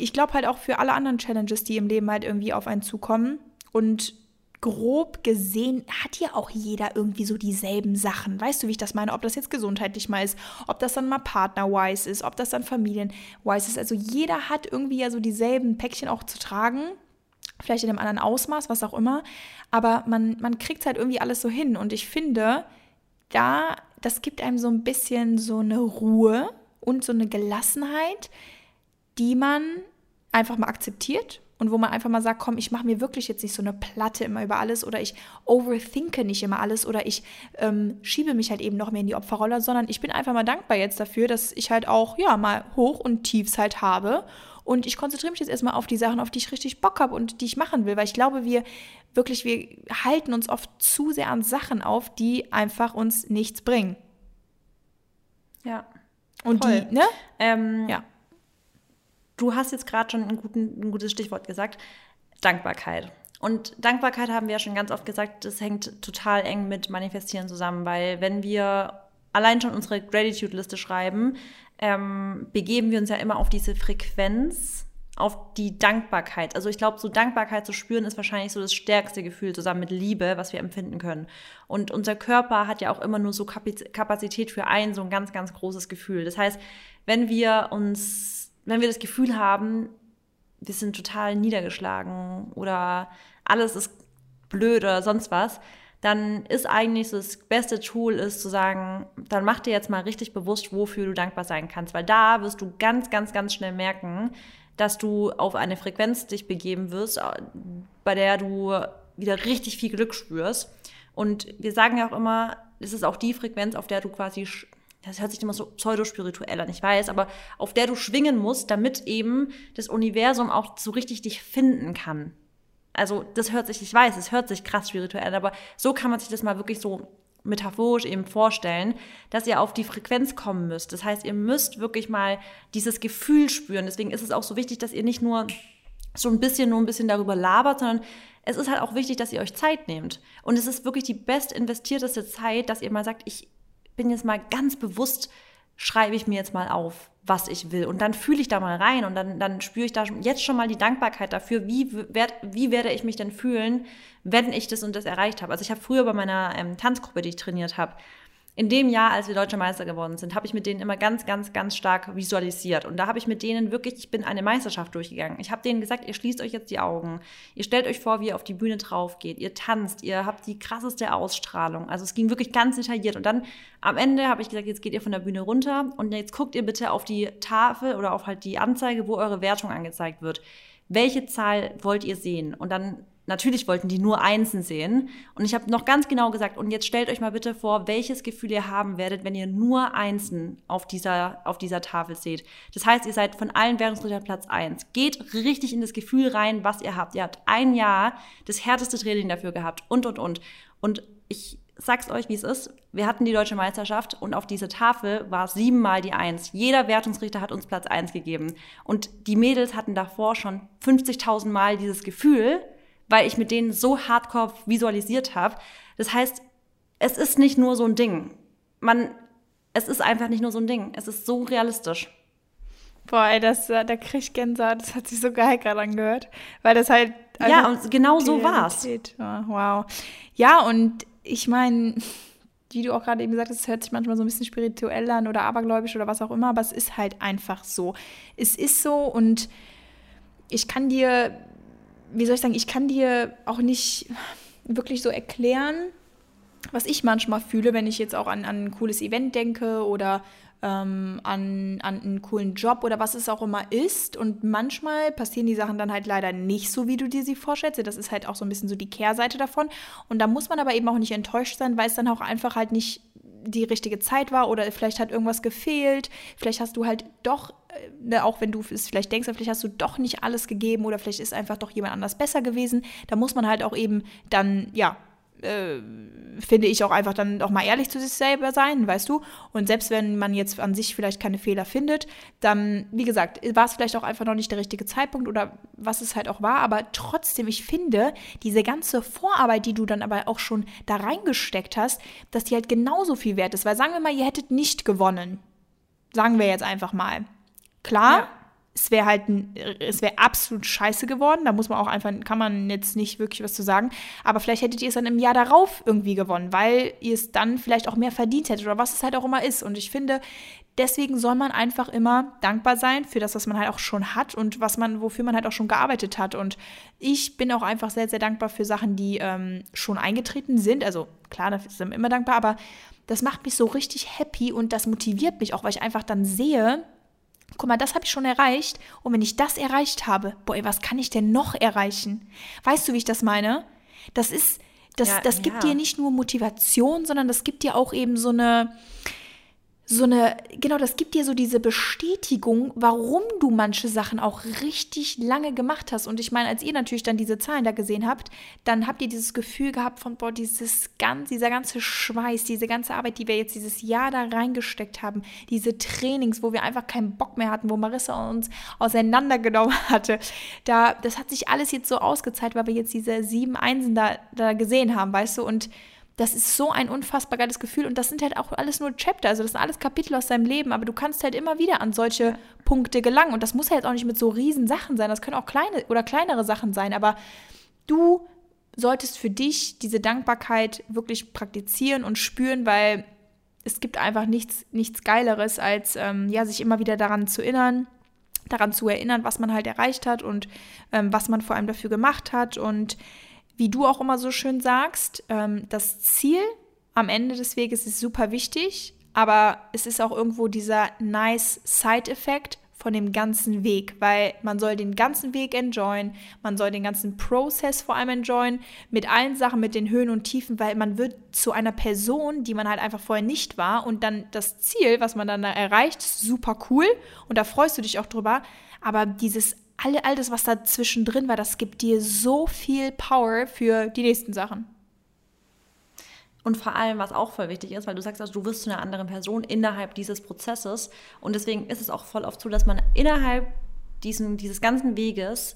ich glaube halt auch für alle anderen Challenges, die im Leben halt irgendwie auf einen zukommen. Und grob gesehen hat ja auch jeder irgendwie so dieselben Sachen. Weißt du, wie ich das meine? Ob das jetzt gesundheitlich mal ist, ob das dann mal partner-wise ist, ob das dann familien-wise ist. Also jeder hat irgendwie ja so dieselben Päckchen auch zu tragen. Vielleicht in einem anderen Ausmaß, was auch immer. Aber man, man kriegt halt irgendwie alles so hin. Und ich finde, da, das gibt einem so ein bisschen so eine Ruhe und so eine Gelassenheit, die man einfach mal akzeptiert und wo man einfach mal sagt, komm, ich mache mir wirklich jetzt nicht so eine Platte immer über alles oder ich overthinke nicht immer alles oder ich ähm, schiebe mich halt eben noch mehr in die Opferrolle, sondern ich bin einfach mal dankbar jetzt dafür, dass ich halt auch, ja, mal Hoch und Tiefs halt habe und ich konzentriere mich jetzt erstmal auf die Sachen, auf die ich richtig Bock habe und die ich machen will, weil ich glaube, wir wirklich, wir halten uns oft zu sehr an Sachen auf, die einfach uns nichts bringen.
Ja.
Und Voll. die, ne?
Ähm, ja Du hast jetzt gerade schon ein, guten, ein gutes Stichwort gesagt, Dankbarkeit. Und Dankbarkeit haben wir ja schon ganz oft gesagt, das hängt total eng mit Manifestieren zusammen, weil wenn wir allein schon unsere Gratitude-Liste schreiben, ähm, begeben wir uns ja immer auf diese Frequenz, auf die Dankbarkeit. Also ich glaube, so Dankbarkeit zu spüren ist wahrscheinlich so das stärkste Gefühl zusammen mit Liebe, was wir empfinden können. Und unser Körper hat ja auch immer nur so Kapazität für ein so ein ganz, ganz großes Gefühl. Das heißt, wenn wir uns wenn wir das Gefühl haben, wir sind total niedergeschlagen oder alles ist blöd oder sonst was, dann ist eigentlich so das beste Tool ist zu sagen, dann mach dir jetzt mal richtig bewusst, wofür du dankbar sein kannst, weil da wirst du ganz, ganz, ganz schnell merken, dass du auf eine Frequenz dich begeben wirst, bei der du wieder richtig viel Glück spürst. Und wir sagen ja auch immer, es ist auch die Frequenz, auf der du quasi das hört sich immer so pseudospirituell an, ich weiß, aber auf der du schwingen musst, damit eben das Universum auch so richtig dich finden kann. Also das hört sich, ich weiß, es hört sich krass spirituell an, aber so kann man sich das mal wirklich so metaphorisch eben vorstellen, dass ihr auf die Frequenz kommen müsst. Das heißt, ihr müsst wirklich mal dieses Gefühl spüren. Deswegen ist es auch so wichtig, dass ihr nicht nur so ein bisschen nur ein bisschen darüber labert, sondern es ist halt auch wichtig, dass ihr euch Zeit nehmt. Und es ist wirklich die best investierteste Zeit, dass ihr mal sagt, ich bin jetzt mal ganz bewusst, schreibe ich mir jetzt mal auf, was ich will. Und dann fühle ich da mal rein und dann, dann spüre ich da jetzt schon mal die Dankbarkeit dafür, wie, werd, wie werde ich mich denn fühlen, wenn ich das und das erreicht habe. Also ich habe früher bei meiner ähm, Tanzgruppe, die ich trainiert habe, in dem Jahr, als wir Deutsche Meister geworden sind, habe ich mit denen immer ganz, ganz, ganz stark visualisiert. Und da habe ich mit denen wirklich, ich bin eine Meisterschaft durchgegangen. Ich habe denen gesagt, ihr schließt euch jetzt die Augen. Ihr stellt euch vor, wie ihr auf die Bühne drauf geht. Ihr tanzt, ihr habt die krasseste Ausstrahlung. Also es ging wirklich ganz detailliert. Und dann am Ende habe ich gesagt, jetzt geht ihr von der Bühne runter und jetzt guckt ihr bitte auf die Tafel oder auf halt die Anzeige, wo eure Wertung angezeigt wird. Welche Zahl wollt ihr sehen? Und dann natürlich wollten die nur Einsen sehen. Und ich habe noch ganz genau gesagt, und jetzt stellt euch mal bitte vor, welches Gefühl ihr haben werdet, wenn ihr nur Einsen auf dieser, auf dieser Tafel seht. Das heißt, ihr seid von allen Währungsrichtern Platz 1. Geht richtig in das Gefühl rein, was ihr habt. Ihr habt ein Jahr das härteste Training dafür gehabt und, und, und. Und ich sag's euch, wie es ist. Wir hatten die deutsche Meisterschaft und auf dieser Tafel war siebenmal die Eins. Jeder Wertungsrichter hat uns Platz eins gegeben. Und die Mädels hatten davor schon 50.000 Mal dieses Gefühl, weil ich mit denen so hardcore visualisiert habe. Das heißt, es ist nicht nur so ein Ding. Man, es ist einfach nicht nur so ein Ding. Es ist so realistisch.
Boah, ey, das, äh, da krieg ich Gänsehaut. Das hat sich so geil gerade angehört. Weil das halt.
Ja, und genau so war's.
Wow. Ja, und ich meine, wie du auch gerade eben gesagt hast, es hört sich manchmal so ein bisschen spirituell an oder abergläubisch oder was auch immer, aber es ist halt einfach so. Es ist so und ich kann dir wie soll ich sagen, ich kann dir auch nicht wirklich so erklären, was ich manchmal fühle, wenn ich jetzt auch an, an ein cooles Event denke oder ähm, an, an einen coolen Job oder was es auch immer ist. Und manchmal passieren die Sachen dann halt leider nicht so, wie du dir sie vorstellst. Das ist halt auch so ein bisschen so die Kehrseite davon. Und da muss man aber eben auch nicht enttäuscht sein, weil es dann auch einfach halt nicht die richtige Zeit war oder vielleicht hat irgendwas gefehlt. Vielleicht hast du halt doch Ne, auch wenn du es vielleicht denkst, vielleicht hast du doch nicht alles gegeben oder vielleicht ist einfach doch jemand anders besser gewesen. Da muss man halt auch eben dann, ja, äh, finde ich auch einfach dann auch mal ehrlich zu sich selber sein, weißt du? Und selbst wenn man jetzt an sich vielleicht keine Fehler findet, dann, wie gesagt, war es vielleicht auch einfach noch nicht der richtige Zeitpunkt oder was es halt auch war. Aber trotzdem, ich finde, diese ganze Vorarbeit, die du dann aber auch schon da reingesteckt hast, dass die halt genauso viel wert ist. Weil sagen wir mal, ihr hättet nicht gewonnen. Sagen wir jetzt einfach mal. Klar, ja. Es wäre halt, es wäre absolut scheiße geworden. Da muss man auch einfach, kann man jetzt nicht wirklich was zu sagen. Aber vielleicht hättet ihr es dann im Jahr darauf irgendwie gewonnen, weil ihr es dann vielleicht auch mehr verdient hättet oder was es halt auch immer ist. Und ich finde, deswegen soll man einfach immer dankbar sein für das, was man halt auch schon hat und was man, wofür man halt auch schon gearbeitet hat. Und ich bin auch einfach sehr, sehr dankbar für Sachen, die ähm, schon eingetreten sind. Also klar, da sind wir immer dankbar, aber das macht mich so richtig happy und das motiviert mich auch, weil ich einfach dann sehe, guck mal, das habe ich schon erreicht. Und wenn ich das erreicht habe, boah, was kann ich denn noch erreichen? Weißt du, wie ich das meine? Das ist, das, ja, das gibt ja. dir nicht nur Motivation, sondern das gibt dir auch eben so eine, so eine, genau, das gibt dir so diese Bestätigung, warum du manche Sachen auch richtig lange gemacht hast. Und ich meine, als ihr natürlich dann diese Zahlen da gesehen habt, dann habt ihr dieses Gefühl gehabt von, boah, dieses ganz, dieser ganze Schweiß, diese ganze Arbeit, die wir jetzt dieses Jahr da reingesteckt haben, diese Trainings, wo wir einfach keinen Bock mehr hatten, wo Marissa uns auseinandergenommen hatte, da, das hat sich alles jetzt so ausgezahlt, weil wir jetzt diese sieben Einsen da, da gesehen haben, weißt du, und das ist so ein unfassbar geiles Gefühl und das sind halt auch alles nur Chapter, also das sind alles Kapitel aus deinem Leben, aber du kannst halt immer wieder an solche Punkte gelangen und das muss halt auch nicht mit so riesen Sachen sein, das können auch kleine oder kleinere Sachen sein, aber du solltest für dich diese Dankbarkeit wirklich praktizieren und spüren, weil es gibt einfach nichts, nichts Geileres, als ähm, ja, sich immer wieder daran zu erinnern, daran zu erinnern, was man halt erreicht hat und ähm, was man vor allem dafür gemacht hat und wie du auch immer so schön sagst, ähm, das Ziel am Ende des Weges ist super wichtig, aber es ist auch irgendwo dieser nice Side-Effekt von dem ganzen Weg, weil man soll den ganzen Weg enjoyen, man soll den ganzen Prozess vor allem enjoyen, mit allen Sachen, mit den Höhen und Tiefen, weil man wird zu einer Person, die man halt einfach vorher nicht war und dann das Ziel, was man dann da erreicht, super cool und da freust du dich auch drüber, aber dieses all, all das, was da zwischendrin war, das gibt dir so viel Power für die nächsten Sachen.
Und vor allem, was auch voll wichtig ist, weil du sagst, also du wirst zu einer anderen Person innerhalb dieses Prozesses. Und deswegen ist es auch voll oft so, dass man innerhalb diesen, dieses ganzen Weges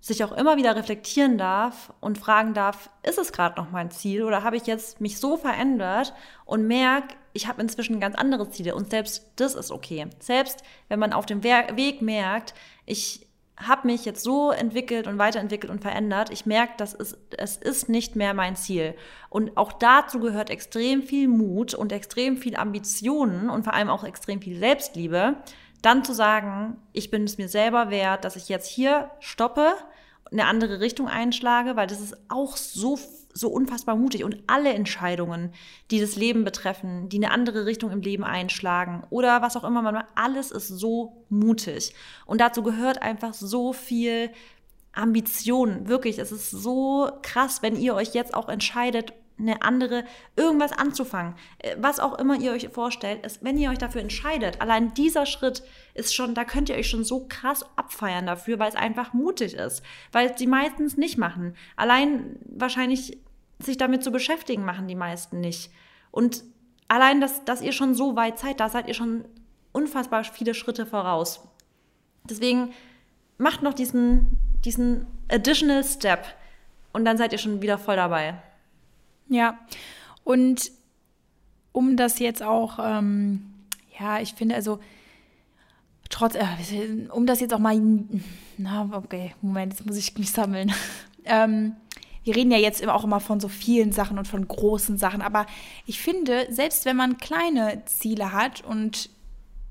sich auch immer wieder reflektieren darf und fragen darf, ist es gerade noch mein Ziel oder habe ich jetzt mich so verändert und merke, ich habe inzwischen ganz andere Ziele und selbst das ist okay. Selbst wenn man auf dem Weg merkt, ich habe mich jetzt so entwickelt und weiterentwickelt und verändert. Ich merke, dass es, es ist nicht mehr mein Ziel. Und auch dazu gehört extrem viel Mut und extrem viel Ambitionen und vor allem auch extrem viel Selbstliebe, dann zu sagen, ich bin es mir selber wert, dass ich jetzt hier stoppe, eine andere Richtung einschlage, weil das ist auch so so unfassbar mutig und alle Entscheidungen, die das Leben betreffen, die eine andere Richtung im Leben einschlagen oder was auch immer man macht, alles ist so mutig. Und dazu gehört einfach so viel Ambition. Wirklich, es ist so krass, wenn ihr euch jetzt auch entscheidet, eine andere, irgendwas anzufangen. Äh, was auch immer ihr euch vorstellt, ist, wenn ihr euch dafür entscheidet, allein dieser Schritt ist schon, da könnt ihr euch schon so krass abfeiern dafür, weil es einfach mutig ist. Weil es die meistens nicht machen. Allein wahrscheinlich sich damit zu beschäftigen, machen die meisten nicht. Und allein, dass, dass ihr schon so weit seid, da seid ihr schon unfassbar viele Schritte voraus. Deswegen macht noch diesen, diesen additional Step und dann seid ihr schon wieder voll dabei.
Ja, und um das jetzt auch, ähm, ja, ich finde, also trotz, äh, um das jetzt auch mal, na, okay, Moment, jetzt muss ich mich sammeln. ähm, wir reden ja jetzt auch immer von so vielen Sachen und von großen Sachen, aber ich finde, selbst wenn man kleine Ziele hat und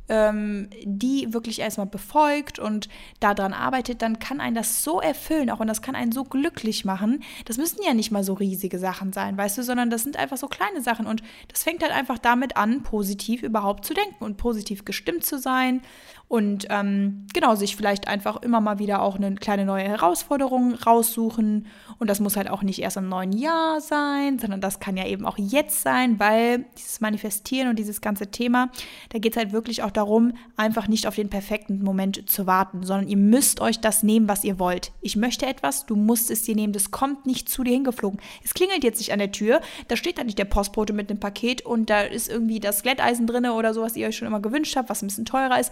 ähm, die wirklich erstmal befolgt und daran arbeitet, dann kann einen das so erfüllen auch und das kann einen so glücklich machen. Das müssen ja nicht mal so riesige Sachen sein, weißt du, sondern das sind einfach so kleine Sachen und das fängt halt einfach damit an, positiv überhaupt zu denken und positiv gestimmt zu sein und ähm, genau sich vielleicht einfach immer mal wieder auch eine kleine neue Herausforderung raussuchen und das muss halt auch nicht erst im neuen Jahr sein, sondern das kann ja eben auch jetzt sein, weil dieses Manifestieren und dieses ganze Thema, da geht es halt wirklich auch darum, einfach nicht auf den perfekten Moment zu warten, sondern ihr müsst euch das nehmen, was ihr wollt. Ich möchte etwas, du musst es dir nehmen, das kommt nicht zu dir hingeflogen. Es klingelt jetzt nicht an der Tür, da steht da nicht der Postbote mit einem Paket und da ist irgendwie das Glätteisen drin oder so, was ihr euch schon immer gewünscht habt, was ein bisschen teurer ist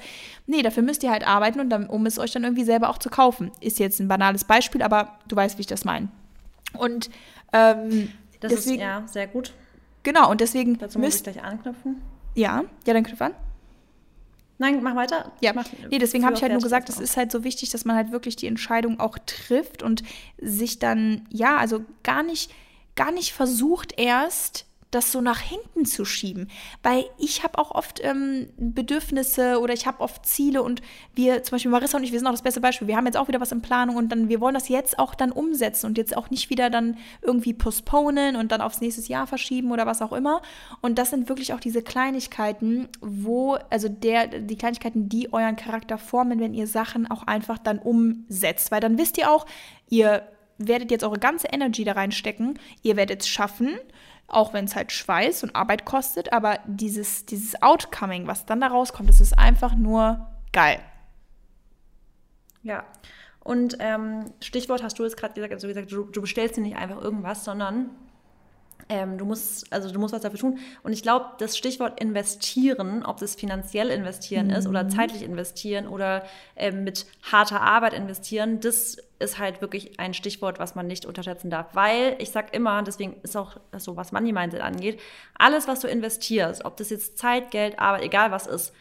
Nee, dafür müsst ihr halt arbeiten und dann, um es euch dann irgendwie selber auch zu kaufen. Ist jetzt ein banales Beispiel, aber du weißt, wie ich das meine. Und ähm,
das deswegen, ist ja sehr gut.
Genau, und deswegen
Dazu muss müsst, ich gleich anknüpfen.
Ja, ja, dann knüpf an.
Nein, mach weiter.
Ja,
mach,
nee, deswegen habe ich halt nur gesagt, es ist halt so wichtig, dass man halt wirklich die Entscheidung auch trifft und sich dann, ja, also gar nicht, gar nicht versucht erst das so nach hinten zu schieben. Weil ich habe auch oft ähm, Bedürfnisse oder ich habe oft Ziele und wir, zum Beispiel Marissa und ich, wir sind auch das beste Beispiel. Wir haben jetzt auch wieder was in Planung und dann, wir wollen das jetzt auch dann umsetzen und jetzt auch nicht wieder dann irgendwie postponen und dann aufs nächste Jahr verschieben oder was auch immer. Und das sind wirklich auch diese Kleinigkeiten, wo, also der, die Kleinigkeiten, die euren Charakter formen, wenn ihr Sachen auch einfach dann umsetzt. Weil dann wisst ihr auch, ihr werdet jetzt eure ganze Energy da reinstecken, ihr werdet es schaffen auch wenn es halt Schweiß und Arbeit kostet, aber dieses, dieses Outcoming, was dann da rauskommt, das ist einfach nur geil.
Ja. Und ähm, Stichwort hast du jetzt gerade gesagt, also gesagt, du, du bestellst dir nicht einfach irgendwas, sondern ähm, du musst, also du musst was dafür tun. Und ich glaube, das Stichwort investieren, ob das finanziell investieren mhm. ist oder mhm. zeitlich investieren oder ähm, mit harter Arbeit investieren, das ist halt wirklich ein Stichwort, was man nicht unterschätzen darf. Weil ich sag immer, deswegen ist auch so, was Money Mindset angeht, alles, was du investierst, ob das jetzt Zeit, Geld, Arbeit, egal was ist,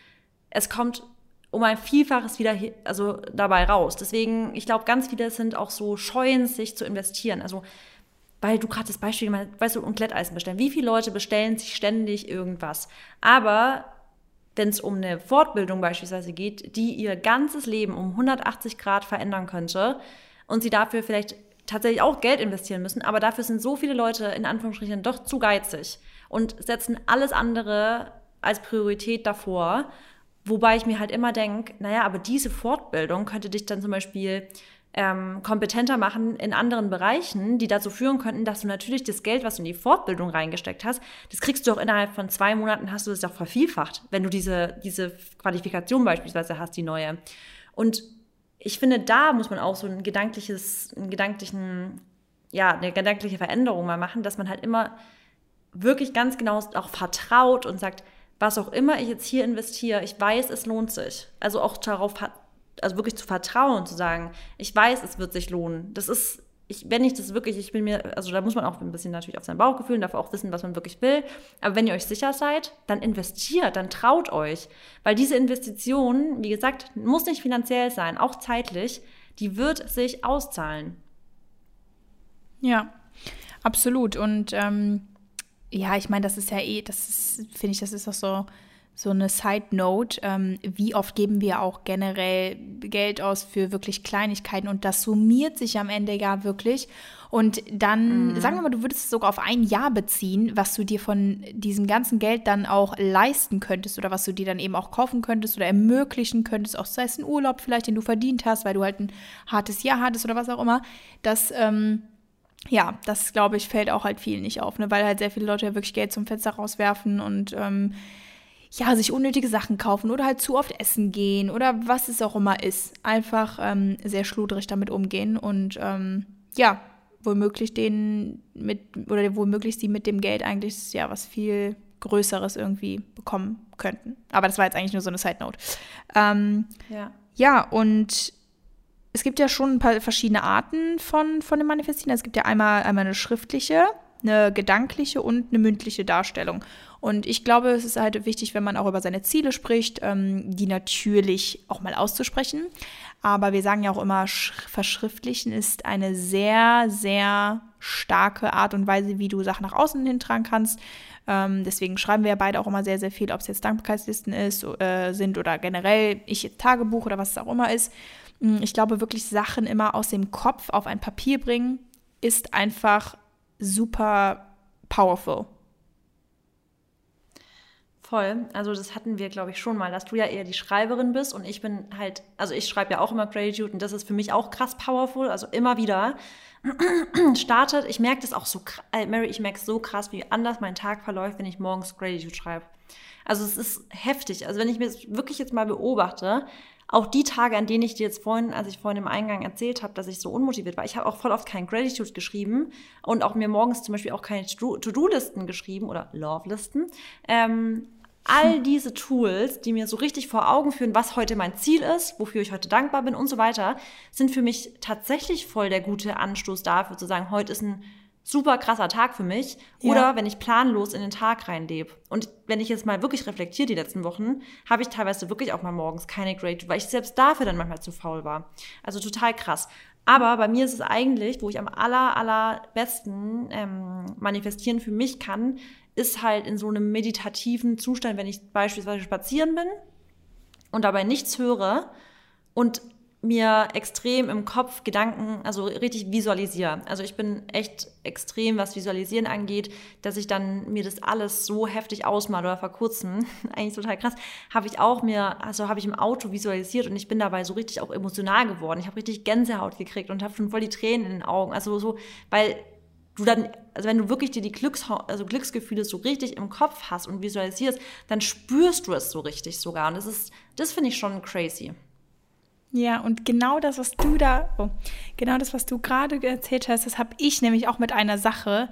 es kommt um ein Vielfaches wieder also dabei raus. Deswegen, ich glaube, ganz viele sind auch so scheuen, sich zu investieren. Also weil du gerade das Beispiel gemacht hast, weißt du, und Glätteisen bestellen. Wie viele Leute bestellen sich ständig irgendwas? Aber wenn es um eine Fortbildung beispielsweise geht, die ihr ganzes Leben um 180 Grad verändern könnte und sie dafür vielleicht tatsächlich auch Geld investieren müssen, aber dafür sind so viele Leute in Anführungsstrichen doch zu geizig und setzen alles andere als Priorität davor. Wobei ich mir halt immer denke, naja, aber diese Fortbildung könnte dich dann zum Beispiel ähm, kompetenter machen in anderen Bereichen, die dazu führen könnten, dass du natürlich das Geld, was du in die Fortbildung reingesteckt hast, das kriegst du auch innerhalb von zwei Monaten, hast du das auch vervielfacht, wenn du diese, diese Qualifikation beispielsweise hast, die neue. Und ich finde, da muss man auch so ein gedankliches, einen gedanklichen, ja, eine gedankliche Veränderung mal machen, dass man halt immer wirklich ganz genau auch vertraut und sagt, was auch immer ich jetzt hier investiere, ich weiß, es lohnt sich. Also auch darauf also wirklich zu vertrauen, zu sagen, ich weiß, es wird sich lohnen. Das ist, ich, wenn ich das wirklich, ich bin mir, also da muss man auch ein bisschen natürlich auf sein Bauchgefühl, dafür auch wissen, was man wirklich will. Aber wenn ihr euch sicher seid, dann investiert, dann traut euch. Weil diese Investition, wie gesagt, muss nicht finanziell sein, auch zeitlich, die wird sich auszahlen.
Ja, absolut. Und ähm, ja, ich meine, das ist ja eh, das ist, finde ich, das ist auch so so eine Side Note, ähm, wie oft geben wir auch generell Geld aus für wirklich Kleinigkeiten und das summiert sich am Ende ja wirklich. Und dann, mhm. sagen wir mal, du würdest es sogar auf ein Jahr beziehen, was du dir von diesem ganzen Geld dann auch leisten könntest oder was du dir dann eben auch kaufen könntest oder ermöglichen könntest, auch sei es ein Urlaub vielleicht, den du verdient hast, weil du halt ein hartes Jahr hattest oder was auch immer. Das, ähm, ja, das glaube ich, fällt auch halt vielen nicht auf, ne? weil halt sehr viele Leute ja wirklich Geld zum Fenster rauswerfen und ähm, ja, sich unnötige Sachen kaufen oder halt zu oft essen gehen oder was es auch immer ist. Einfach ähm, sehr schludrig damit umgehen und ähm, ja, womöglich den mit oder womöglich sie mit dem Geld eigentlich ja was viel Größeres irgendwie bekommen könnten. Aber das war jetzt eigentlich nur so eine Side Note. Ähm, ja. Ja, und es gibt ja schon ein paar verschiedene Arten von, von dem Manifestieren. Es gibt ja einmal, einmal eine schriftliche, eine gedankliche und eine mündliche Darstellung. Und ich glaube, es ist halt wichtig, wenn man auch über seine Ziele spricht, ähm, die natürlich auch mal auszusprechen. Aber wir sagen ja auch immer, verschriftlichen ist eine sehr, sehr starke Art und Weise, wie du Sachen nach außen hintragen kannst. Ähm, deswegen schreiben wir ja beide auch immer sehr, sehr viel, ob es jetzt Dankbarkeitslisten ist, äh, sind oder generell ich Tagebuch oder was es auch immer ist. Hm, ich glaube wirklich, Sachen immer aus dem Kopf auf ein Papier bringen, ist einfach super powerful.
Voll. Also das hatten wir, glaube ich, schon mal, dass du ja eher die Schreiberin bist und ich bin halt, also ich schreibe ja auch immer Gratitude und das ist für mich auch krass powerful, also immer wieder startet. Ich merke das auch so, äh, Mary, ich merke so krass, wie anders mein Tag verläuft, wenn ich morgens Gratitude schreibe. Also es ist heftig. Also wenn ich mir wirklich jetzt mal beobachte, auch die Tage, an denen ich dir jetzt vorhin, als ich vorhin im Eingang erzählt habe, dass ich so unmotiviert war, ich habe auch voll oft kein Gratitude geschrieben und auch mir morgens zum Beispiel auch keine To-Do-Listen geschrieben oder Love-Listen. Ähm, all diese Tools, die mir so richtig vor Augen führen, was heute mein Ziel ist, wofür ich heute dankbar bin und so weiter, sind für mich tatsächlich voll der gute Anstoß dafür zu sagen, heute ist ein super krasser Tag für mich. Ja. Oder wenn ich planlos in den Tag reinlebe. Und wenn ich jetzt mal wirklich reflektiere die letzten Wochen, habe ich teilweise wirklich auch mal morgens keine Great, weil ich selbst dafür dann manchmal zu faul war. Also total krass. Aber bei mir ist es eigentlich, wo ich am aller, allerbesten ähm, manifestieren für mich kann, ist halt in so einem meditativen Zustand, wenn ich beispielsweise spazieren bin und dabei nichts höre und mir extrem im Kopf Gedanken, also richtig visualisiere. Also ich bin echt extrem, was Visualisieren angeht, dass ich dann mir das alles so heftig ausmale oder vor kurzem, eigentlich total krass, habe ich auch mir, also habe ich im Auto visualisiert und ich bin dabei so richtig auch emotional geworden. Ich habe richtig Gänsehaut gekriegt und habe schon voll die Tränen in den Augen. Also so, weil du dann, also wenn du wirklich dir die Glücks, also Glücksgefühle so richtig im Kopf hast und visualisierst, dann spürst du es so richtig sogar. Und das ist, das finde ich schon crazy.
Ja, und genau das, was du da, oh, genau das, was du gerade erzählt hast, das habe ich nämlich auch mit einer Sache,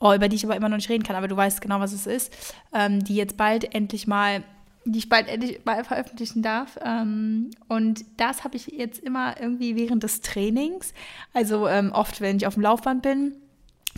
oh, über die ich aber immer noch nicht reden kann, aber du weißt genau, was es ist, ähm, die jetzt bald endlich mal, die ich bald endlich mal veröffentlichen darf. Ähm, und das habe ich jetzt immer irgendwie während des Trainings, also ähm, oft, wenn ich auf dem Laufband bin,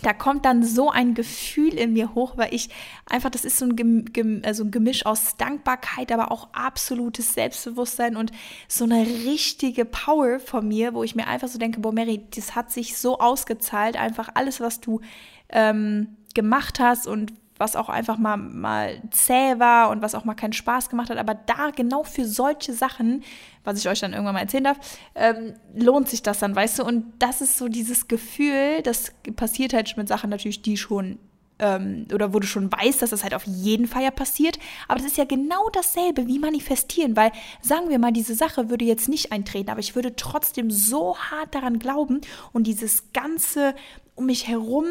da kommt dann so ein Gefühl in mir hoch, weil ich einfach, das ist so ein, Gem also ein Gemisch aus Dankbarkeit, aber auch absolutes Selbstbewusstsein und so eine richtige Power von mir, wo ich mir einfach so denke, boah, Mary, das hat sich so ausgezahlt, einfach alles, was du ähm, gemacht hast und was auch einfach mal, mal zäh war und was auch mal keinen Spaß gemacht hat. Aber da genau für solche Sachen, was ich euch dann irgendwann mal erzählen darf, ähm, lohnt sich das dann, weißt du? Und das ist so dieses Gefühl, das passiert halt mit Sachen natürlich, die schon ähm, oder wo du schon weißt, dass das halt auf jeden Fall ja passiert. Aber das ist ja genau dasselbe wie manifestieren, weil sagen wir mal, diese Sache würde jetzt nicht eintreten, aber ich würde trotzdem so hart daran glauben und dieses ganze um mich herum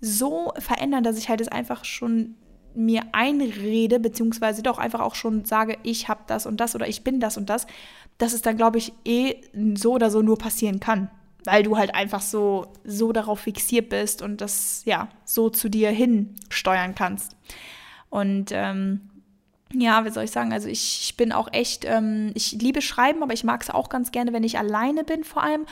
so verändern, dass ich halt es einfach schon mir einrede, beziehungsweise doch einfach auch schon sage, ich habe das und das oder ich bin das und das, dass es dann, glaube ich, eh so oder so nur passieren kann. Weil du halt einfach so, so darauf fixiert bist und das, ja, so zu dir hin steuern kannst. Und ähm, ja, wie soll ich sagen? Also ich, ich bin auch echt, ähm, ich liebe Schreiben, aber ich mag es auch ganz gerne, wenn ich alleine bin, vor allem.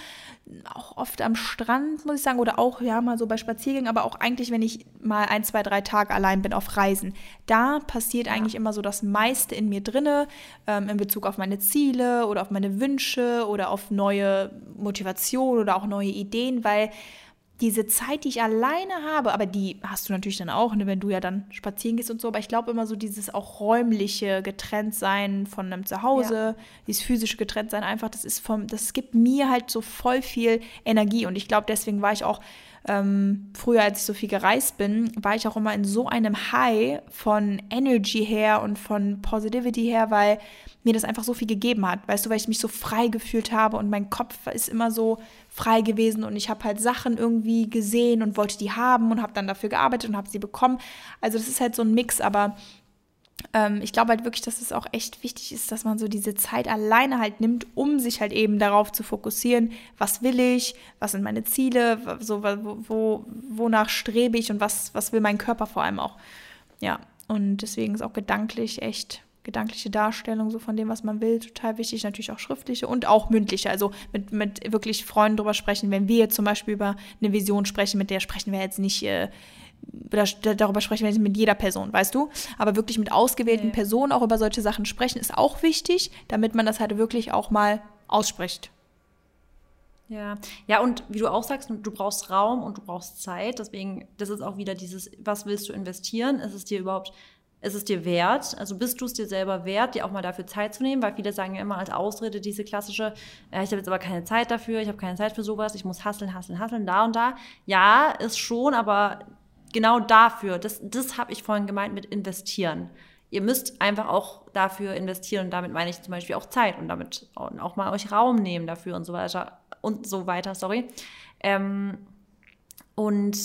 Auch oft am Strand, muss ich sagen, oder auch, ja, mal so bei Spaziergängen, aber auch eigentlich, wenn ich mal ein, zwei, drei Tage allein bin auf Reisen. Da passiert ja. eigentlich immer so das meiste in mir drinne, ähm, in Bezug auf meine Ziele oder auf meine Wünsche oder auf neue Motivation oder auch neue Ideen, weil diese Zeit, die ich alleine habe, aber die hast du natürlich dann auch, ne, wenn du ja dann spazieren gehst und so, aber ich glaube immer so dieses auch räumliche Getrenntsein von einem Zuhause, ja. dieses physische Getrenntsein einfach, das ist vom, das gibt mir halt so voll viel Energie und ich glaube, deswegen war ich auch ähm, früher, als ich so viel gereist bin, war ich auch immer in so einem High von Energy her und von Positivity her, weil mir das einfach so viel gegeben hat. Weißt du, weil ich mich so frei gefühlt habe und mein Kopf ist immer so frei gewesen und ich habe halt Sachen irgendwie gesehen und wollte die haben und habe dann dafür gearbeitet und habe sie bekommen. Also das ist halt so ein Mix, aber ich glaube halt wirklich, dass es auch echt wichtig ist, dass man so diese Zeit alleine halt nimmt, um sich halt eben darauf zu fokussieren, was will ich, was sind meine Ziele, so, wo, wo, wonach strebe ich und was, was will mein Körper vor allem auch. Ja, und deswegen ist auch gedanklich echt gedankliche Darstellung so von dem, was man will, total wichtig. Natürlich auch schriftliche und auch mündliche. Also mit, mit wirklich Freunden drüber sprechen. Wenn wir jetzt zum Beispiel über eine Vision sprechen, mit der sprechen wir jetzt nicht, äh, darüber sprechen wir jetzt mit jeder Person, weißt du? Aber wirklich mit ausgewählten nee. Personen auch über solche Sachen sprechen, ist auch wichtig, damit man das halt wirklich auch mal ausspricht.
Ja, ja, und wie du auch sagst, du brauchst Raum und du brauchst Zeit. Deswegen, das ist auch wieder dieses, was willst du investieren? Ist es dir überhaupt ist es dir wert? Also bist du es dir selber wert, dir auch mal dafür Zeit zu nehmen? Weil viele sagen ja immer als Ausrede diese klassische, äh, ich habe jetzt aber keine Zeit dafür, ich habe keine Zeit für sowas, ich muss hasseln, hasseln, hasseln, da und da. Ja, ist schon, aber genau dafür, das, das habe ich vorhin gemeint mit investieren. Ihr müsst einfach auch dafür investieren und damit meine ich zum Beispiel auch Zeit und damit auch mal euch Raum nehmen dafür und so weiter und so weiter, sorry. Ähm, und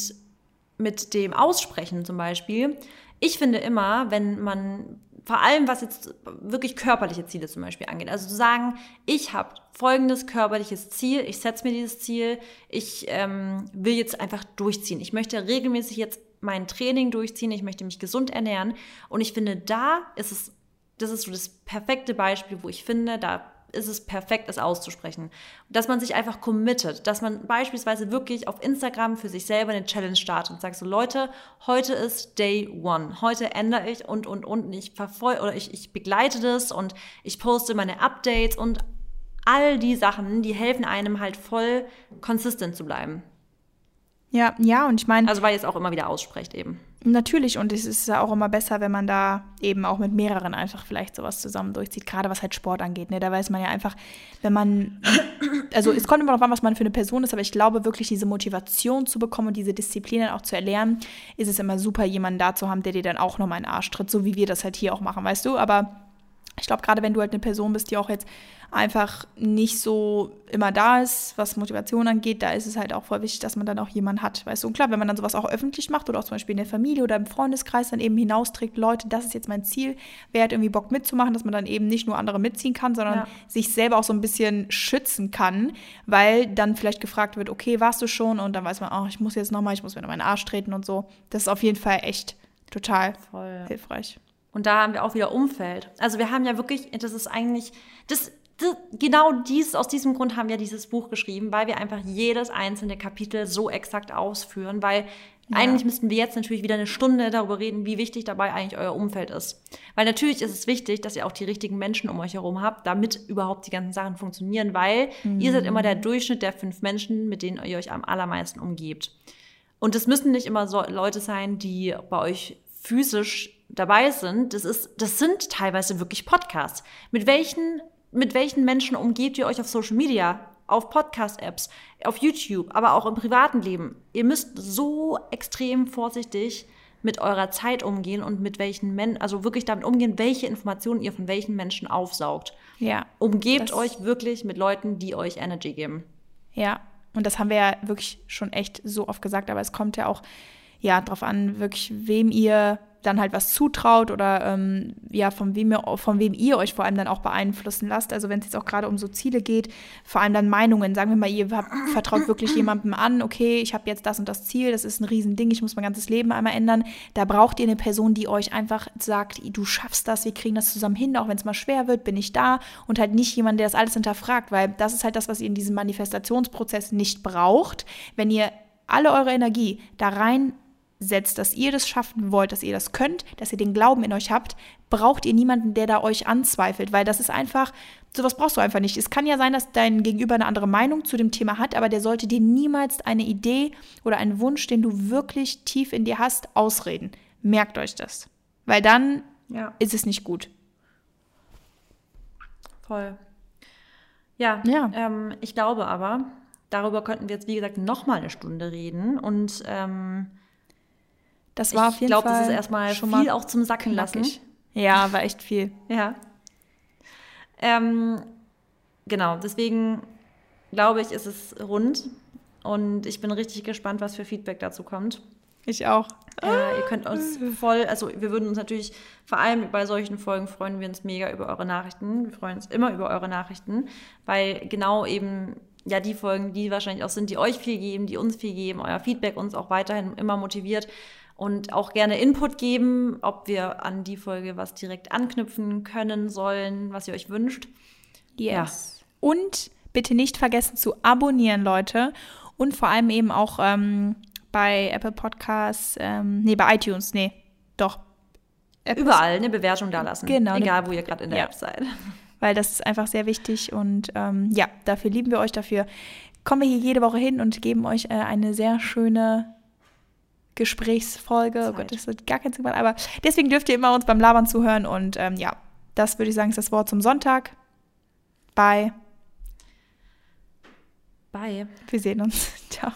mit dem Aussprechen zum Beispiel, ich finde immer, wenn man vor allem was jetzt wirklich körperliche Ziele zum Beispiel angeht. Also zu sagen, ich habe folgendes körperliches Ziel, ich setze mir dieses Ziel, ich ähm, will jetzt einfach durchziehen. Ich möchte regelmäßig jetzt mein Training durchziehen, ich möchte mich gesund ernähren. Und ich finde, da ist es, das ist so das perfekte Beispiel, wo ich finde, da ist es perfekt, es auszusprechen. Dass man sich einfach committet, dass man beispielsweise wirklich auf Instagram für sich selber eine Challenge startet und sagt so, Leute, heute ist Day One. Heute ändere ich und, und, und. Ich verfolge oder ich, ich begleite das und ich poste meine Updates und all die Sachen, die helfen einem halt voll consistent zu bleiben.
Ja, ja, und ich meine.
Also, weil ihr es auch immer wieder aussprecht eben.
Natürlich, und es ist ja auch immer besser, wenn man da eben auch mit mehreren einfach vielleicht sowas zusammen durchzieht, gerade was halt Sport angeht. Ne? Da weiß man ja einfach, wenn man, also es kommt immer darauf an, was man für eine Person ist, aber ich glaube wirklich, diese Motivation zu bekommen und diese Disziplin auch zu erlernen, ist es immer super, jemanden da zu haben, der dir dann auch nochmal in den Arsch tritt, so wie wir das halt hier auch machen, weißt du? Aber ich glaube, gerade wenn du halt eine Person bist, die auch jetzt einfach nicht so immer da ist, was Motivation angeht, da ist es halt auch voll wichtig, dass man dann auch jemanden hat, weißt du. Und klar, wenn man dann sowas auch öffentlich macht oder auch zum Beispiel in der Familie oder im Freundeskreis dann eben hinausträgt, Leute, das ist jetzt mein Ziel, wer hat irgendwie Bock mitzumachen, dass man dann eben nicht nur andere mitziehen kann, sondern ja. sich selber auch so ein bisschen schützen kann, weil dann vielleicht gefragt wird, okay, warst du schon? Und dann weiß man, oh, ich muss jetzt nochmal, ich muss mir noch meinen Arsch treten und so. Das ist auf jeden Fall echt total Voll. hilfreich.
Und da haben wir auch wieder Umfeld. Also wir haben ja wirklich, das ist eigentlich, das, das, genau dies, aus diesem Grund haben wir dieses Buch geschrieben, weil wir einfach jedes einzelne Kapitel so exakt ausführen, weil ja. eigentlich müssten wir jetzt natürlich wieder eine Stunde darüber reden, wie wichtig dabei eigentlich euer Umfeld ist. Weil natürlich ist es wichtig, dass ihr auch die richtigen Menschen um euch herum habt, damit überhaupt die ganzen Sachen funktionieren, weil mhm. ihr seid immer der Durchschnitt der fünf Menschen, mit denen ihr euch am allermeisten umgebt. Und es müssen nicht immer so Leute sein, die bei euch physisch dabei sind, das, ist, das sind teilweise wirklich Podcasts. Mit welchen, mit welchen Menschen umgebt ihr euch auf Social Media, auf Podcast-Apps, auf YouTube, aber auch im privaten Leben? Ihr müsst so extrem vorsichtig mit eurer Zeit umgehen und mit welchen Menschen, also wirklich damit umgehen, welche Informationen ihr von welchen Menschen aufsaugt. Ja. Umgebt euch wirklich mit Leuten, die euch Energy geben.
Ja, und das haben wir ja wirklich schon echt so oft gesagt, aber es kommt ja auch ja darauf an, wirklich wem ihr dann halt was zutraut oder ähm, ja, von wem, ihr, von wem ihr euch vor allem dann auch beeinflussen lasst. Also wenn es jetzt auch gerade um so Ziele geht, vor allem dann Meinungen. Sagen wir mal, ihr habt, vertraut wirklich jemandem an, okay, ich habe jetzt das und das Ziel, das ist ein Riesending, ich muss mein ganzes Leben einmal ändern. Da braucht ihr eine Person, die euch einfach sagt, du schaffst das, wir kriegen das zusammen hin, auch wenn es mal schwer wird, bin ich da und halt nicht jemand, der das alles hinterfragt, weil das ist halt das, was ihr in diesem Manifestationsprozess nicht braucht. Wenn ihr alle eure Energie da rein setzt, dass ihr das schaffen wollt, dass ihr das könnt, dass ihr den Glauben in euch habt, braucht ihr niemanden, der da euch anzweifelt, weil das ist einfach, sowas brauchst du einfach nicht. Es kann ja sein, dass dein Gegenüber eine andere Meinung zu dem Thema hat, aber der sollte dir niemals eine Idee oder einen Wunsch, den du wirklich tief in dir hast, ausreden. Merkt euch das, weil dann
Ja.
ist es nicht gut.
Voll. Ja,
Ja.
Ähm, ich glaube aber, darüber könnten wir jetzt, wie gesagt, nochmal eine Stunde reden. Und ähm,
Das war auf
ich
jeden
glaube,
Fall
das ist erstmal
schon
viel
mal
auch zum Sacken lassen.
Ja, war echt viel.
Ja. Ähm, genau, deswegen glaube ich, ist es rund. Und ich bin richtig gespannt, was für Feedback dazu kommt.
Ich auch.
Äh, ihr könnt uns voll, also wir würden uns natürlich, vor allem bei solchen Folgen freuen wir uns mega über eure Nachrichten. Wir freuen uns immer über eure Nachrichten, weil genau eben ja die Folgen, die wahrscheinlich auch sind, die euch viel geben, die uns viel geben, euer Feedback uns auch weiterhin immer motiviert und auch gerne Input geben, ob wir an die Folge was direkt anknüpfen können sollen, was ihr euch wünscht.
Yes. Und bitte nicht vergessen zu abonnieren, Leute. Und vor allem eben auch ähm, bei Apple Podcasts, ähm, nee, bei iTunes, nee, doch. Apple,
Überall eine Bewertung da lassen.
Genau,
Egal, wo ihr gerade in der
Ja.
App seid.
Weil das ist einfach sehr wichtig und ähm, ja, dafür lieben wir euch, dafür kommen wir hier jede Woche hin und geben euch äh, eine sehr schöne Gesprächsfolge. Oh
Zeit.
Gott, das wird gar kein Zufall, aber deswegen dürft ihr immer uns beim Labern zuhören und ähm, ja, das würde ich sagen, ist das Wort zum Sonntag. Bye.
Bye.
Wir sehen uns. Ciao.